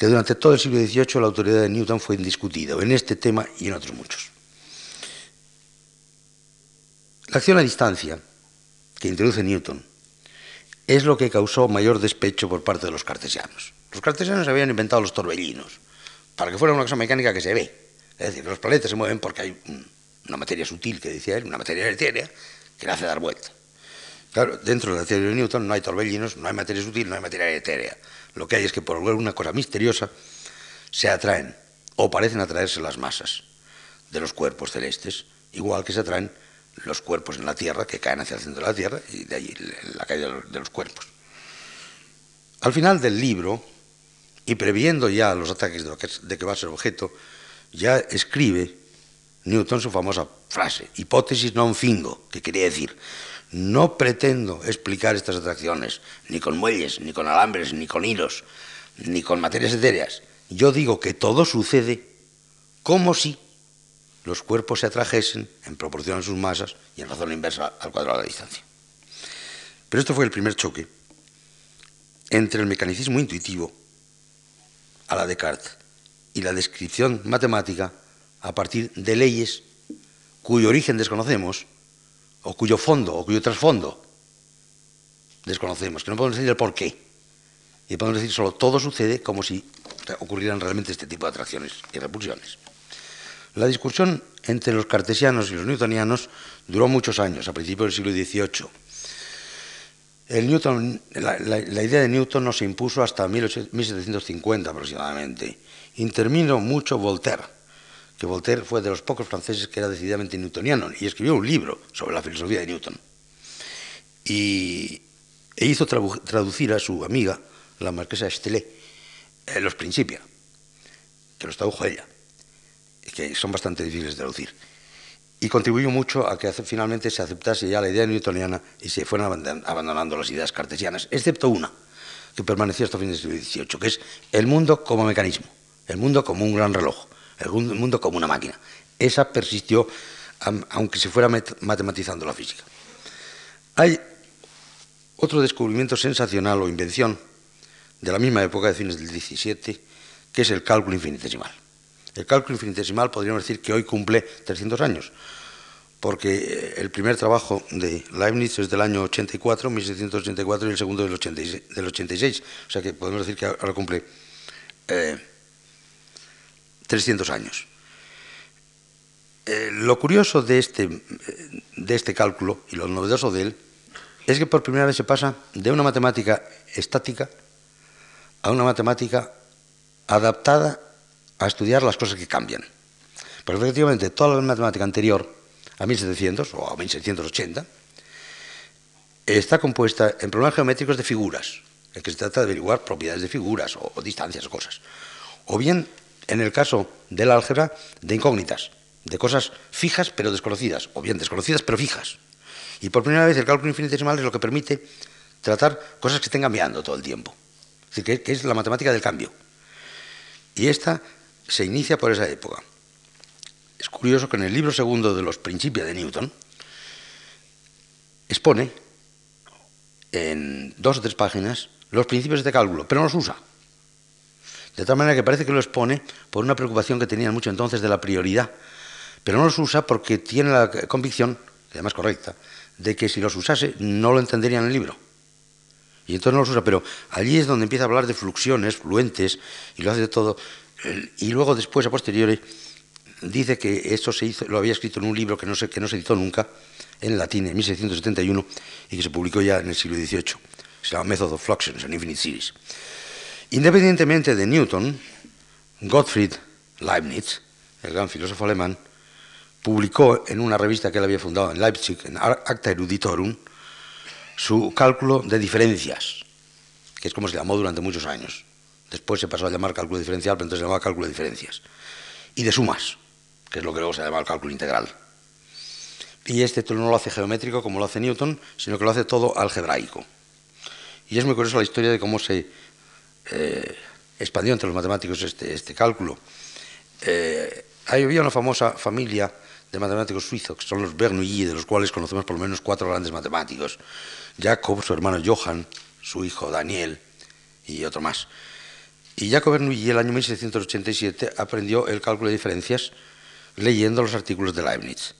que durante todo el siglo XVIII la autoridad de Newton fue indiscutida, en este tema y en otros muchos. La acción a distancia que introduce Newton es lo que causó mayor despecho por parte de los cartesianos. Los cartesianos habían inventado los torbellinos para que fuera una cosa mecánica que se ve. Es decir, los planetas se mueven porque hay una materia sutil, que decía él, una materia etérea, que le hace dar vuelta. Claro, dentro de la teoría de Newton no hay torbellinos, no hay materia sutil, no hay materia etérea. Lo que hay es que por alguna cosa misteriosa se atraen o parecen atraerse las masas de los cuerpos celestes, igual que se atraen los cuerpos en la Tierra que caen hacia el centro de la Tierra y de ahí la caída de los cuerpos. Al final del libro, y previendo ya los ataques de, que, de que va a ser objeto, ya escribe Newton su famosa frase, hipótesis non fingo, que quería decir, no pretendo explicar estas atracciones, ni con muelles, ni con alambres, ni con hilos, ni con materias etéreas. Yo digo que todo sucede como si los cuerpos se atrajesen en proporción a sus masas y en razón inversa al cuadrado de la distancia. Pero esto fue el primer choque entre el mecanicismo intuitivo a la Descartes y la descripción matemática a partir de leyes cuyo origen desconocemos o cuyo fondo o cuyo trasfondo desconocemos, que no podemos decir el por qué. Y podemos decir solo todo sucede como si ocurrieran realmente este tipo de atracciones y repulsiones. La discusión entre los cartesianos y los newtonianos duró muchos años, a principios del siglo XVIII. La, idea de Newton no se impuso hasta 1750 aproximadamente. Intervino mucho Voltaire que Voltaire fue de los pocos franceses que era decididamente newtoniano y escribió un libro sobre la filosofía de Newton. Y e hizo traducir a su amiga, la marquesa Estelé, eh, los Principia, que los tradujo ella, que son bastante difíciles de traducir. Y contribuyó mucho a que finalmente se aceptase ya la idea newtoniana y se fueran abandonando las ideas cartesianas, excepto una, que permaneció hasta fines del siglo XVIII, que es el mundo como mecanismo, el mundo como un gran reloj el mundo como una máquina. Esa persistió, aunque se fuera matematizando la física. Hay otro descubrimiento sensacional o invención de la misma época, de fines del 17, que es el cálculo infinitesimal. El cálculo infinitesimal podríamos decir que hoy cumple 300 años, porque eh, el primer trabajo de Leibniz es del año 84, 1784, y el segundo del 86, o sea que podemos decir que ahora cumple eh, 300 años. Eh, lo curioso de este, de este cálculo y lo novedoso de él es que por primera vez se pasa de una matemática estática a una matemática adaptada a estudiar las cosas que cambian. Porque efectivamente toda la matemática anterior a 1700 o a 1680 está compuesta en problemas geométricos de figuras, en que se trata de averiguar propiedades de figuras o, o distancias o cosas. O bien en el caso del álgebra, de incógnitas, de cosas fijas pero desconocidas, o bien desconocidas pero fijas. Y por primera vez el cálculo infinitesimal es lo que permite tratar cosas que estén cambiando todo el tiempo. Es decir, que, es la matemática del cambio. Y esta se inicia por esa época. Es curioso que en el libro segundo de los Principios de Newton expone en dos o tres páginas los principios de cálculo, pero no los usa. De tal manera que parece que lo expone por una preocupación que tenían mucho entonces de la prioridad, pero no los usa porque tiene la convicción, además correcta, de que si los usase no lo entenderían en el libro. Y entonces no los usa, pero allí es donde empieza a hablar de fluxiones, fluentes, y lo hace de todo. Y luego después, a posteriori, dice que esto se hizo, lo había escrito en un libro que no, se, que no se editó nunca, en latín, en 1671, y que se publicó ya en el siglo XVIII. Se llama Method of Fluxions and Infinite Series. Independientemente de Newton, Gottfried Leibniz, el gran filósofo alemán, publicó en una revista que él había fundado en Leipzig, en Acta Eruditorum, su cálculo de diferencias, que es como se llamó durante muchos años. Después se pasó a llamar cálculo diferencial, pero entonces se llamaba cálculo de diferencias. Y de sumas, que es lo que luego se llama el cálculo integral. Y este no lo hace geométrico como lo hace Newton, sino que lo hace todo algebraico. Y es muy curiosa la historia de cómo se eh, expandió entre los matemáticos este, este cálculo. Eh, había una famosa familia de matemáticos suizos, que son los Bernoulli, de los cuales conocemos por lo menos cuatro grandes matemáticos. Jacob, su hermano Johann, su hijo Daniel y otro más. Y Jacob Bernoulli, el año 1687, aprendió el cálculo de diferencias leyendo los artículos de Leibniz.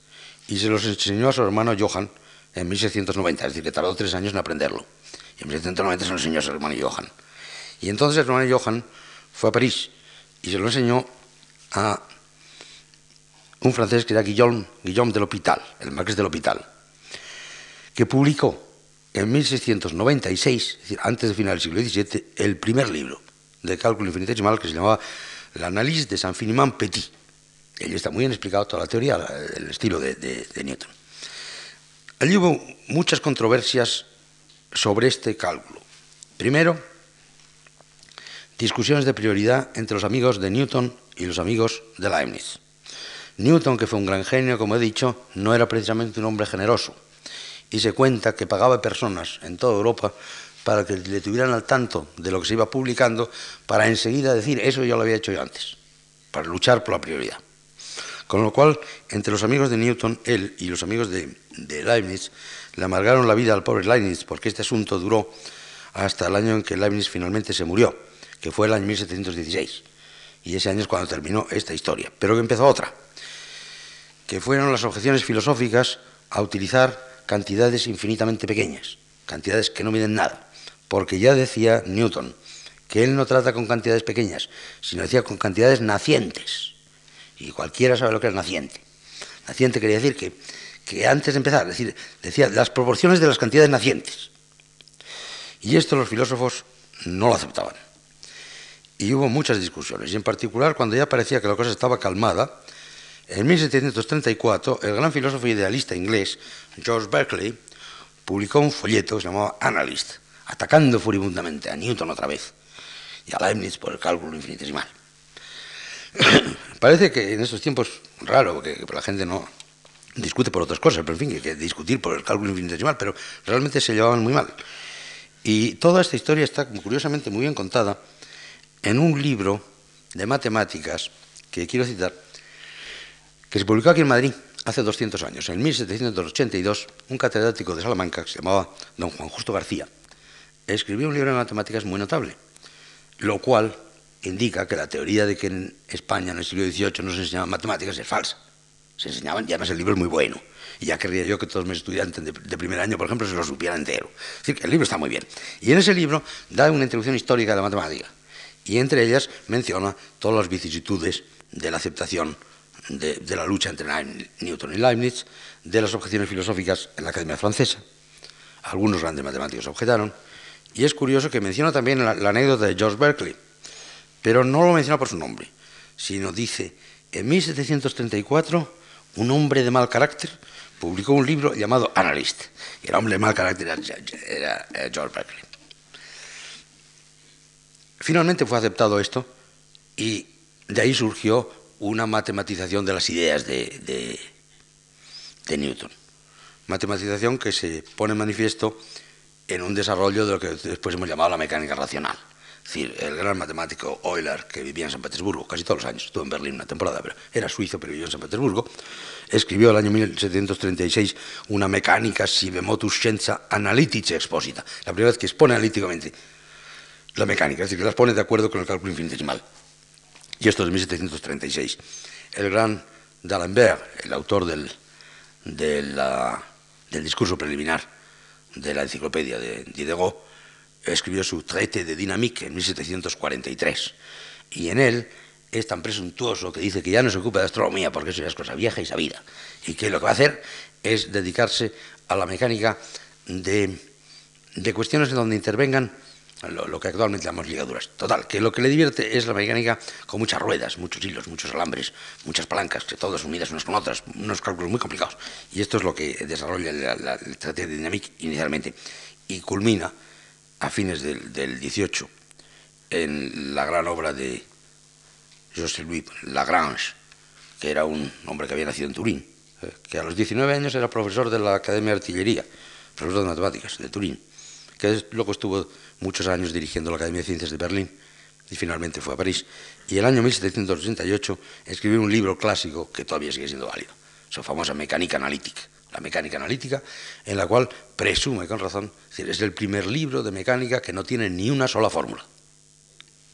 Y se los enseñó a su hermano Johann en 1690, es decir, que tardó tres años en aprenderlo. Y en 1790 se lo enseñó a su hermano Johann. Y entonces el hermano Johann fue a París y se lo enseñó a un francés que era Guillaume, Guillaume de l'Hôpital, el marqués de l'Hôpital, que publicó en 1696, es decir, antes de final del siglo XVII, el primer libro de cálculo infinitesimal que se llamaba L'analyse de Saint-Finiman Petit. Allí está muy bien explicado toda la teoría, el estilo de, de Newton. Allí hubo muchas controversias sobre este cálculo. Primero, discusiones de prioridad entre los amigos de Newton y los amigos de Leibniz. Newton, que fue un gran genio, como he dicho, no era precisamente un hombre generoso. Y se cuenta que pagaba personas en toda Europa para que le tuvieran al tanto de lo que se iba publicando, para enseguida decir, eso ya lo había hecho yo antes, para luchar por la prioridad. Con lo cual, entre los amigos de Newton, él y los amigos de, de Leibniz, le amargaron la vida al pobre Leibniz, porque este asunto duró hasta el año en que Leibniz finalmente se murió, que fue el año 1716. Y ese año es cuando terminó esta historia. Pero que empezó otra que fueron las objeciones filosóficas a utilizar cantidades infinitamente pequeñas, cantidades que no miden nada, porque ya decía Newton que él no trata con cantidades pequeñas, sino decía con cantidades nacientes, y cualquiera sabe lo que es naciente. Naciente quería decir que, que antes de empezar, decir, decía las proporciones de las cantidades nacientes. Y esto los filósofos no lo aceptaban. Y hubo muchas discusiones, y en particular cuando ya parecía que la cosa estaba calmada, en 1734, el gran filósofo idealista inglés George Berkeley publicó un folleto que se llamaba Analyst, atacando furibundamente a Newton otra vez y a Leibniz por el cálculo infinitesimal. Parece que en estos tiempos, raro, que, la gente no discute por otras cosas, pero en fin, que discutir por el cálculo infinitesimal, pero realmente se llevaban muy mal. Y toda esta historia está curiosamente muy bien contada en un libro de matemáticas que quiero citar, que se publicó aquí en Madrid hace 200 años. En 1782, un catedrático de Salamanca, que se llamaba don Juan Justo García, escribió un libro de matemáticas muy notable, lo cual indica que la teoría de que en España en el siglo XVIII no se enseñaban matemáticas es falsa. Se enseñaban, y además el libro es muy bueno. Y ya querría yo que todos mis estudiantes de, primer año, por ejemplo, se lo supieran entero. Es decir, que el libro está muy bien. Y en ese libro da una introducción histórica de la. Y entre ellas menciona todas las vicisitudes de la aceptación de, la lucha entre Newton y Leibniz, de las objeciones filosóficas en la Academia Francesa. Algunos grandes matemáticos objetaron. Y es curioso que menciona también la, anécdota de George Berkeley, pero no lo menciona por su nombre, sino dice, en 1734, un hombre de mal carácter publicó un libro llamado Analyst, y el hombre de mal carácter era George Berkeley. Finalmente fue aceptado esto y de ahí surgió una matematización de las ideas de, Newton. Matematización que se pone manifiesto en un desarrollo de lo que después hemos llamado la mecánica racional. Es decir, el gran matemático Euler, que vivía en San Petersburgo casi todos los años, estuvo en Berlín una temporada, pero era suizo, pero vivió en San Petersburgo, escribió el año 1736 una mecánica sive motus scienza analytice exposita, la primera vez que expone analíticamente la mecánica, es decir, que las pone de acuerdo con el cálculo infinitesimal y esto es 1736. El gran D'Alembert, el autor del, del discurso preliminar de la enciclopedia de Diderot, escribió su Traité de Dynamique en 1743 y en él es tan presuntuoso que dice que ya no se ocupa de astronomía porque eso ya es cosa vieja y sabida, y que lo que va a hacer es dedicarse a la mecánica de, de cuestiones en donde intervengan lo, que actualmente llamamos ligaduras. Total, que lo que le divierte es la mecánica con muchas ruedas, muchos hilos, muchos alambres, muchas palancas, que todas unidas unas con otras, unos cálculos muy complicados. Y esto es lo que desarrolla la, la, estrategia de Dynamic inicialmente y culmina a fines del, del 18 en la gran obra de José Louis Lagrange, que era un hombre que había nacido en Turín, eh, que a los 19 años era profesor de la Academia de Artillería, profesor de matemáticas de Turín, que luego estuvo muchos años dirigiendo la Academia de Ciencias de Berlín y finalmente fue a París. Y el año 1788 escribió un libro clásico que todavía sigue siendo válido, su famosa Mecánica Analítica. La mecánica analítica, en la cual presume con razón, es, decir, es el primer libro de mecánica que no tiene ni una sola fórmula.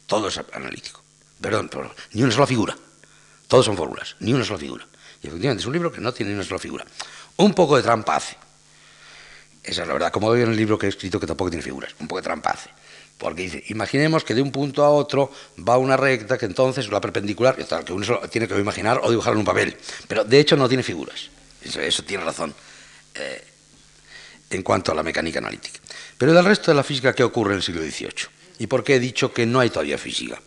Todo es analítico. Perdón, perdón, ni una sola figura. Todos son fórmulas, ni una sola figura. Y efectivamente es un libro que no tiene ni una sola figura. Un poco de trampa hace, esa es la verdad, como veo en el libro que he escrito que tampoco tiene figuras, un poco de trampace. Porque dice, imaginemos que de un punto a otro va una recta que entonces la perpendicular, que uno tiene que imaginar o dibujar en un papel, pero de hecho no tiene figuras. Eso, tiene razón eh, en cuanto a la mecánica analítica. Pero del resto de la física, ¿qué ocurre en el siglo XVIII? ¿Y por qué he dicho que no hay todavía física?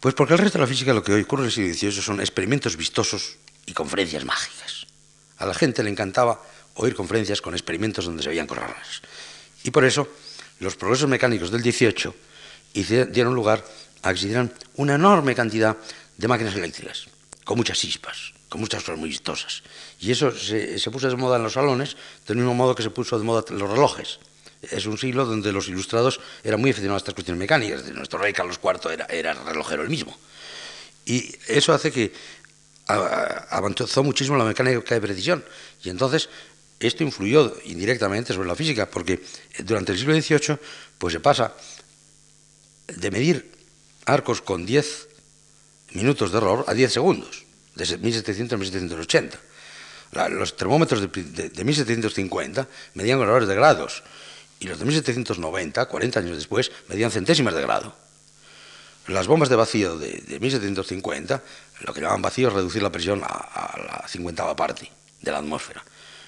Pues porque el resto de la física lo que hoy ocurre en el siglo XVIII son experimentos vistosos y conferencias mágicas. A la gente le encantaba oír conferencias con experimentos donde se veían cosas raras. Y por eso los progresos mecánicos del 18 dieron lugar a que se hicieran una enorme cantidad de máquinas eléctricas, con muchas chispas, con muchas cosas muy vistosas. Y eso se, puso de moda en los salones, del mismo modo que se puso de moda los relojes. Es un siglo donde los ilustrados eran muy aficionados a estas cuestiones mecánicas. Nuestro rey Carlos IV era, era relojero el mismo. Y eso hace que avanzó muchísimo la mecánica de precisión. Y entonces esto influyó indirectamente sobre la física, porque durante el siglo XVIII pues se pasa de medir arcos con 10 minutos de error a 10 segundos, desde 1700 a 1780. los termómetros de, de, 1750 medían errores de grados y los de 1790, 40 años después, medían centésimas de grado. Las bombas de vacío de, 1750, lo que llamaban vacío es reducir la presión a, a la cincuentava parte de la atmósfera.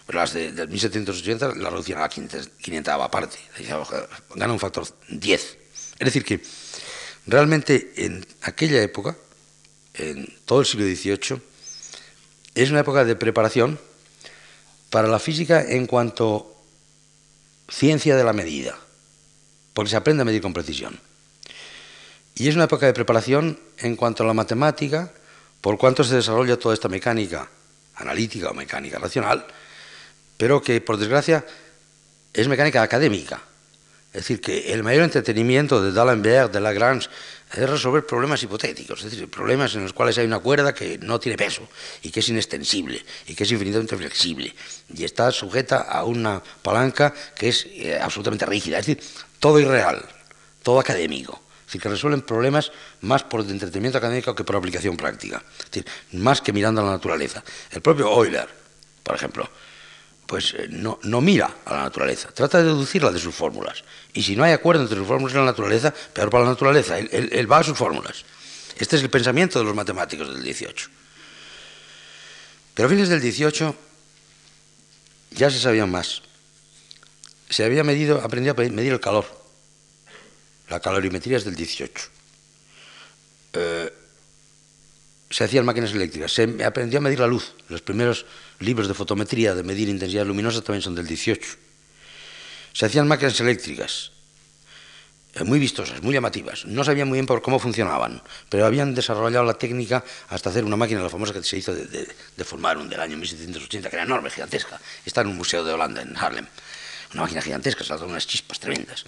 Pero las de, 1780 la reducían a la 500 parte, gana un factor 10. Es decir, que realmente en aquella época, en todo el siglo XVIII, es una época de preparación para la física en cuanto ciencia de la medida, porque se aprende a medir con precisión. Y es una época de preparación en cuanto a la matemática, por cuanto se desarrolla toda esta mecánica analítica o mecánica racional, pero que por desgracia es mecánica académica. Es decir, que el mayor entretenimiento de D'Alembert, de Lagrange, es resolver problemas hipotéticos, es decir, problemas en los cuales hay una cuerda que no tiene peso y que es inextensible y que es infinitamente flexible y está sujeta a una palanca que es eh, absolutamente rígida. Es decir, todo irreal, todo académico. Es decir, que resuelven problemas más por entretenimiento académico que por aplicación práctica. Es decir, más que mirando a la naturaleza. El propio Euler, por ejemplo, pues eh, no, mira a la naturaleza, trata de deducirla de sus fórmulas. Y si no hay acuerdo entre sus fórmulas y la naturaleza, peor para la naturaleza, él, va a sus fórmulas. Este es el pensamiento de los matemáticos del 18. Pero a fines del 18 ya se sabía más. Se había medido, aprendido a medir el calor. La calorimetría es del 18. Eh, se hacían máquinas eléctricas. Se aprendió a medir la luz. Los primeros libros de fotometría de medir intensidad luminosa también son del 18. Se hacían máquinas eléctricas, eh, muy vistosas, muy llamativas. No sabían muy bien por cómo funcionaban, pero habían desarrollado la técnica hasta hacer una máquina, la famosa que se hizo de, de, de del año 1780, que era enorme, gigantesca. Está en un museo de Holanda, en Harlem. Una máquina gigantesca, saltan unas chispas tremendas.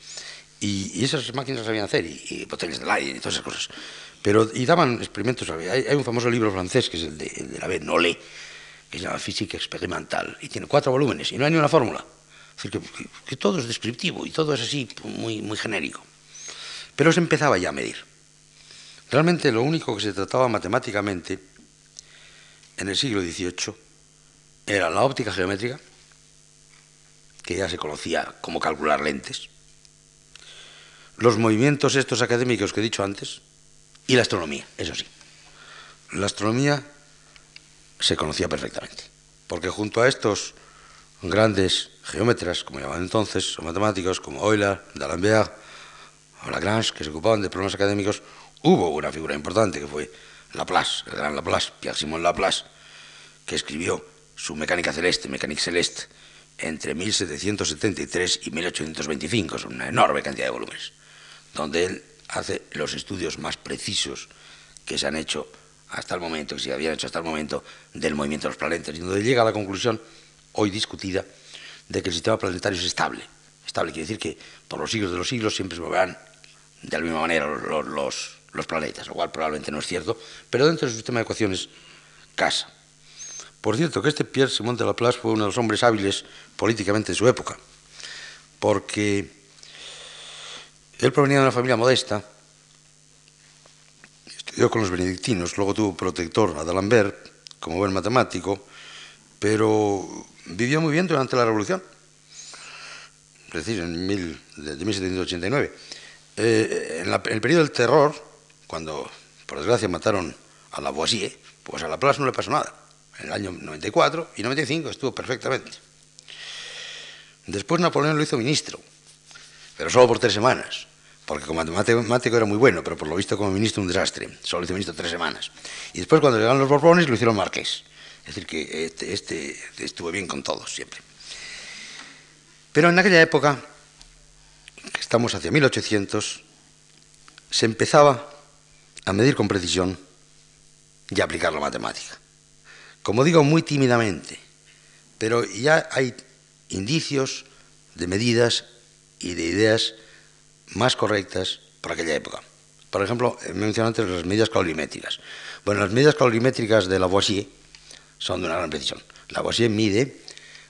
Y, esas máquinas sabían hacer, y, y botellas de aire, y todas esas cosas. Pero, y daban experimentos. Hay, hay un famoso libro francés, que es el de, el de la B. Nollet, que se llama Física Experimental, y tiene cuatro volúmenes, y no hay ni una fórmula. Es decir, que, todo es descriptivo y todo es así, muy, muy genérico. Pero se empezaba ya a medir. Realmente lo único que se trataba matemáticamente en el siglo XVIII era la óptica geométrica, que ya se conocía como calcular lentes, los movimientos estos académicos que he dicho antes, Y la astronomía, eso sí. La astronomía se conocía perfectamente, porque junto a estos grandes geómetras, como llamaban entonces, o matemáticos como Euler, D'Alembert o Lagrange, que se ocupaban de problemas académicos, hubo una figura importante que fue Laplace, el gran Laplace, Pierre-Simon Laplace, que escribió su Mecánica Celeste, Mécanique Celeste, entre 1773 y 1825, es una enorme cantidad de volúmenes, donde él hace los estudios más precisos que se han hecho hasta el momento, que se habían hecho hasta el momento, del movimiento de los planetas, y donde llega a la conclusión, hoy discutida, de que el sistema planetario es estable. Estable quiere decir que por los siglos de los siglos siempre se moverán de la misma manera los, planetas, lo cual probablemente no es cierto, pero dentro del sistema de ecuaciones casa. Por cierto, que este Pierre Simon de Laplace fue uno de los hombres hábiles políticamente de su época, porque él provenía de una familia modesta, estudió con los benedictinos, luego tuvo protector a D'Alembert como buen matemático, pero vivió muy bien durante la Revolución, es decir, en mil, de 1789. Eh, en, el periodo del terror, cuando por desgracia mataron a Lavoisier, pues a Laplace no le pasó nada. En el año 94 y 95 estuvo perfectamente. Después Napoleón lo hizo ministro, pero solo por tres semanas, porque como matemático era muy bueno, pero por lo visto como ministro un desastre. Solo lo hizo ministro tres semanas. Y después cuando llegaron los Borbones lo hicieron marqués. Es decir, que este, este estuvo bien con todos siempre. Pero en aquella época, que estamos hacia 1800, se empezaba a medir con precisión y aplicar la matemática. Como digo, muy tímidamente, pero ya hay indicios de medidas y de ideas más correctas por aquella época. Por ejemplo, me mencioné antes las medidas calorimétricas. Bueno, las medidas calorimétricas de Lavoisier son de una gran precisión. Lavoisier mide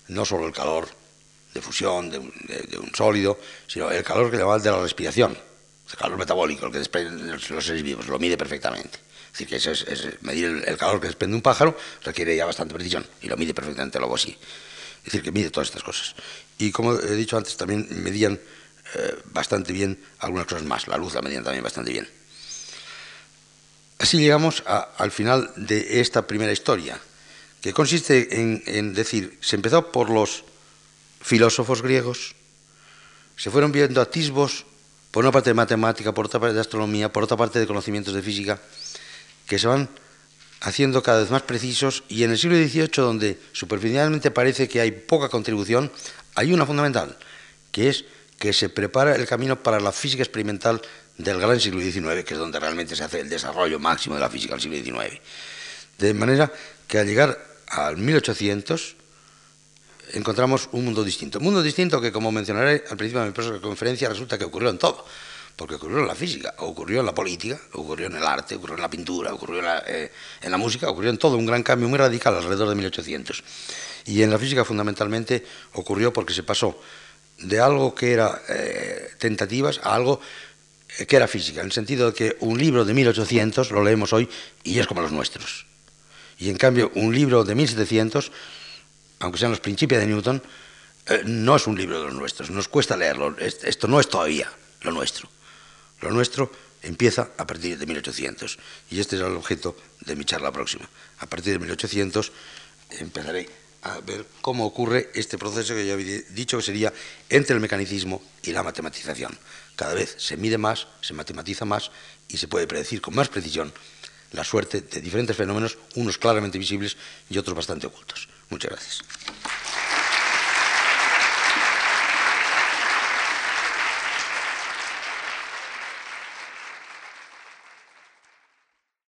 no solo el calor de fusión de, un sólido, sino el calor que le va de la respiración, el calor metabólico, el que desprenden los seres vivos, lo mide perfectamente. Es decir, que eso es, medir el, calor que desprende un pájaro requiere ya bastante precisión y lo mide perfectamente Lavoisier. Es decir, que mide todas estas cosas. Y como he dicho antes, también medían eh, bastante bien algunas cosas más. La luz la medían también bastante bien. Así llegamos al final de esta primera historia, que consiste en, decir, se empezó por los filósofos griegos, se fueron viendo atisbos, por una parte de matemática, por otra parte de astronomía, por otra parte de conocimientos de física, que se van haciendo cada vez más precisos y en el siglo XVIII, donde superficialmente parece que hay poca contribución, hay una fundamental, que es que se prepara el camino para la física experimental del gran siglo XIX, que es donde realmente se hace el desarrollo máximo de la física del siglo XIX. De manera que al llegar al 1800 encontramos un mundo distinto. Un mundo distinto que, como mencionaré al principio de mi próxima conferencia, resulta que ocurrió en todo. Porque ocurrió en la física, ocurrió en la política, ocurrió en el arte, ocurrió en la pintura, ocurrió en la, eh, en la música, ocurrió en todo un gran cambio muy radical alrededor de 1800. Y en la física fundamentalmente ocurrió porque se pasó de algo que era eh, tentativas a algo que era física, en el sentido de que un libro de 1800 lo leemos hoy y es como los nuestros. Y en cambio, un libro de 1700, aunque sean los principios de Newton, eh, no es un libro de los nuestros, nos cuesta leerlo. Esto no es todavía lo nuestro. Lo nuestro empieza a partir de 1800 y este es el objeto de mi charla próxima. A partir de 1800 empezaré a ver cómo ocurre este proceso que ya había dicho que sería entre el mecanicismo y la matematización. Cada vez se mide más, se matematiza más y se puede predecir con más precisión la suerte de diferentes fenómenos, unos claramente visibles y otros bastante ocultos. Muchas gracias.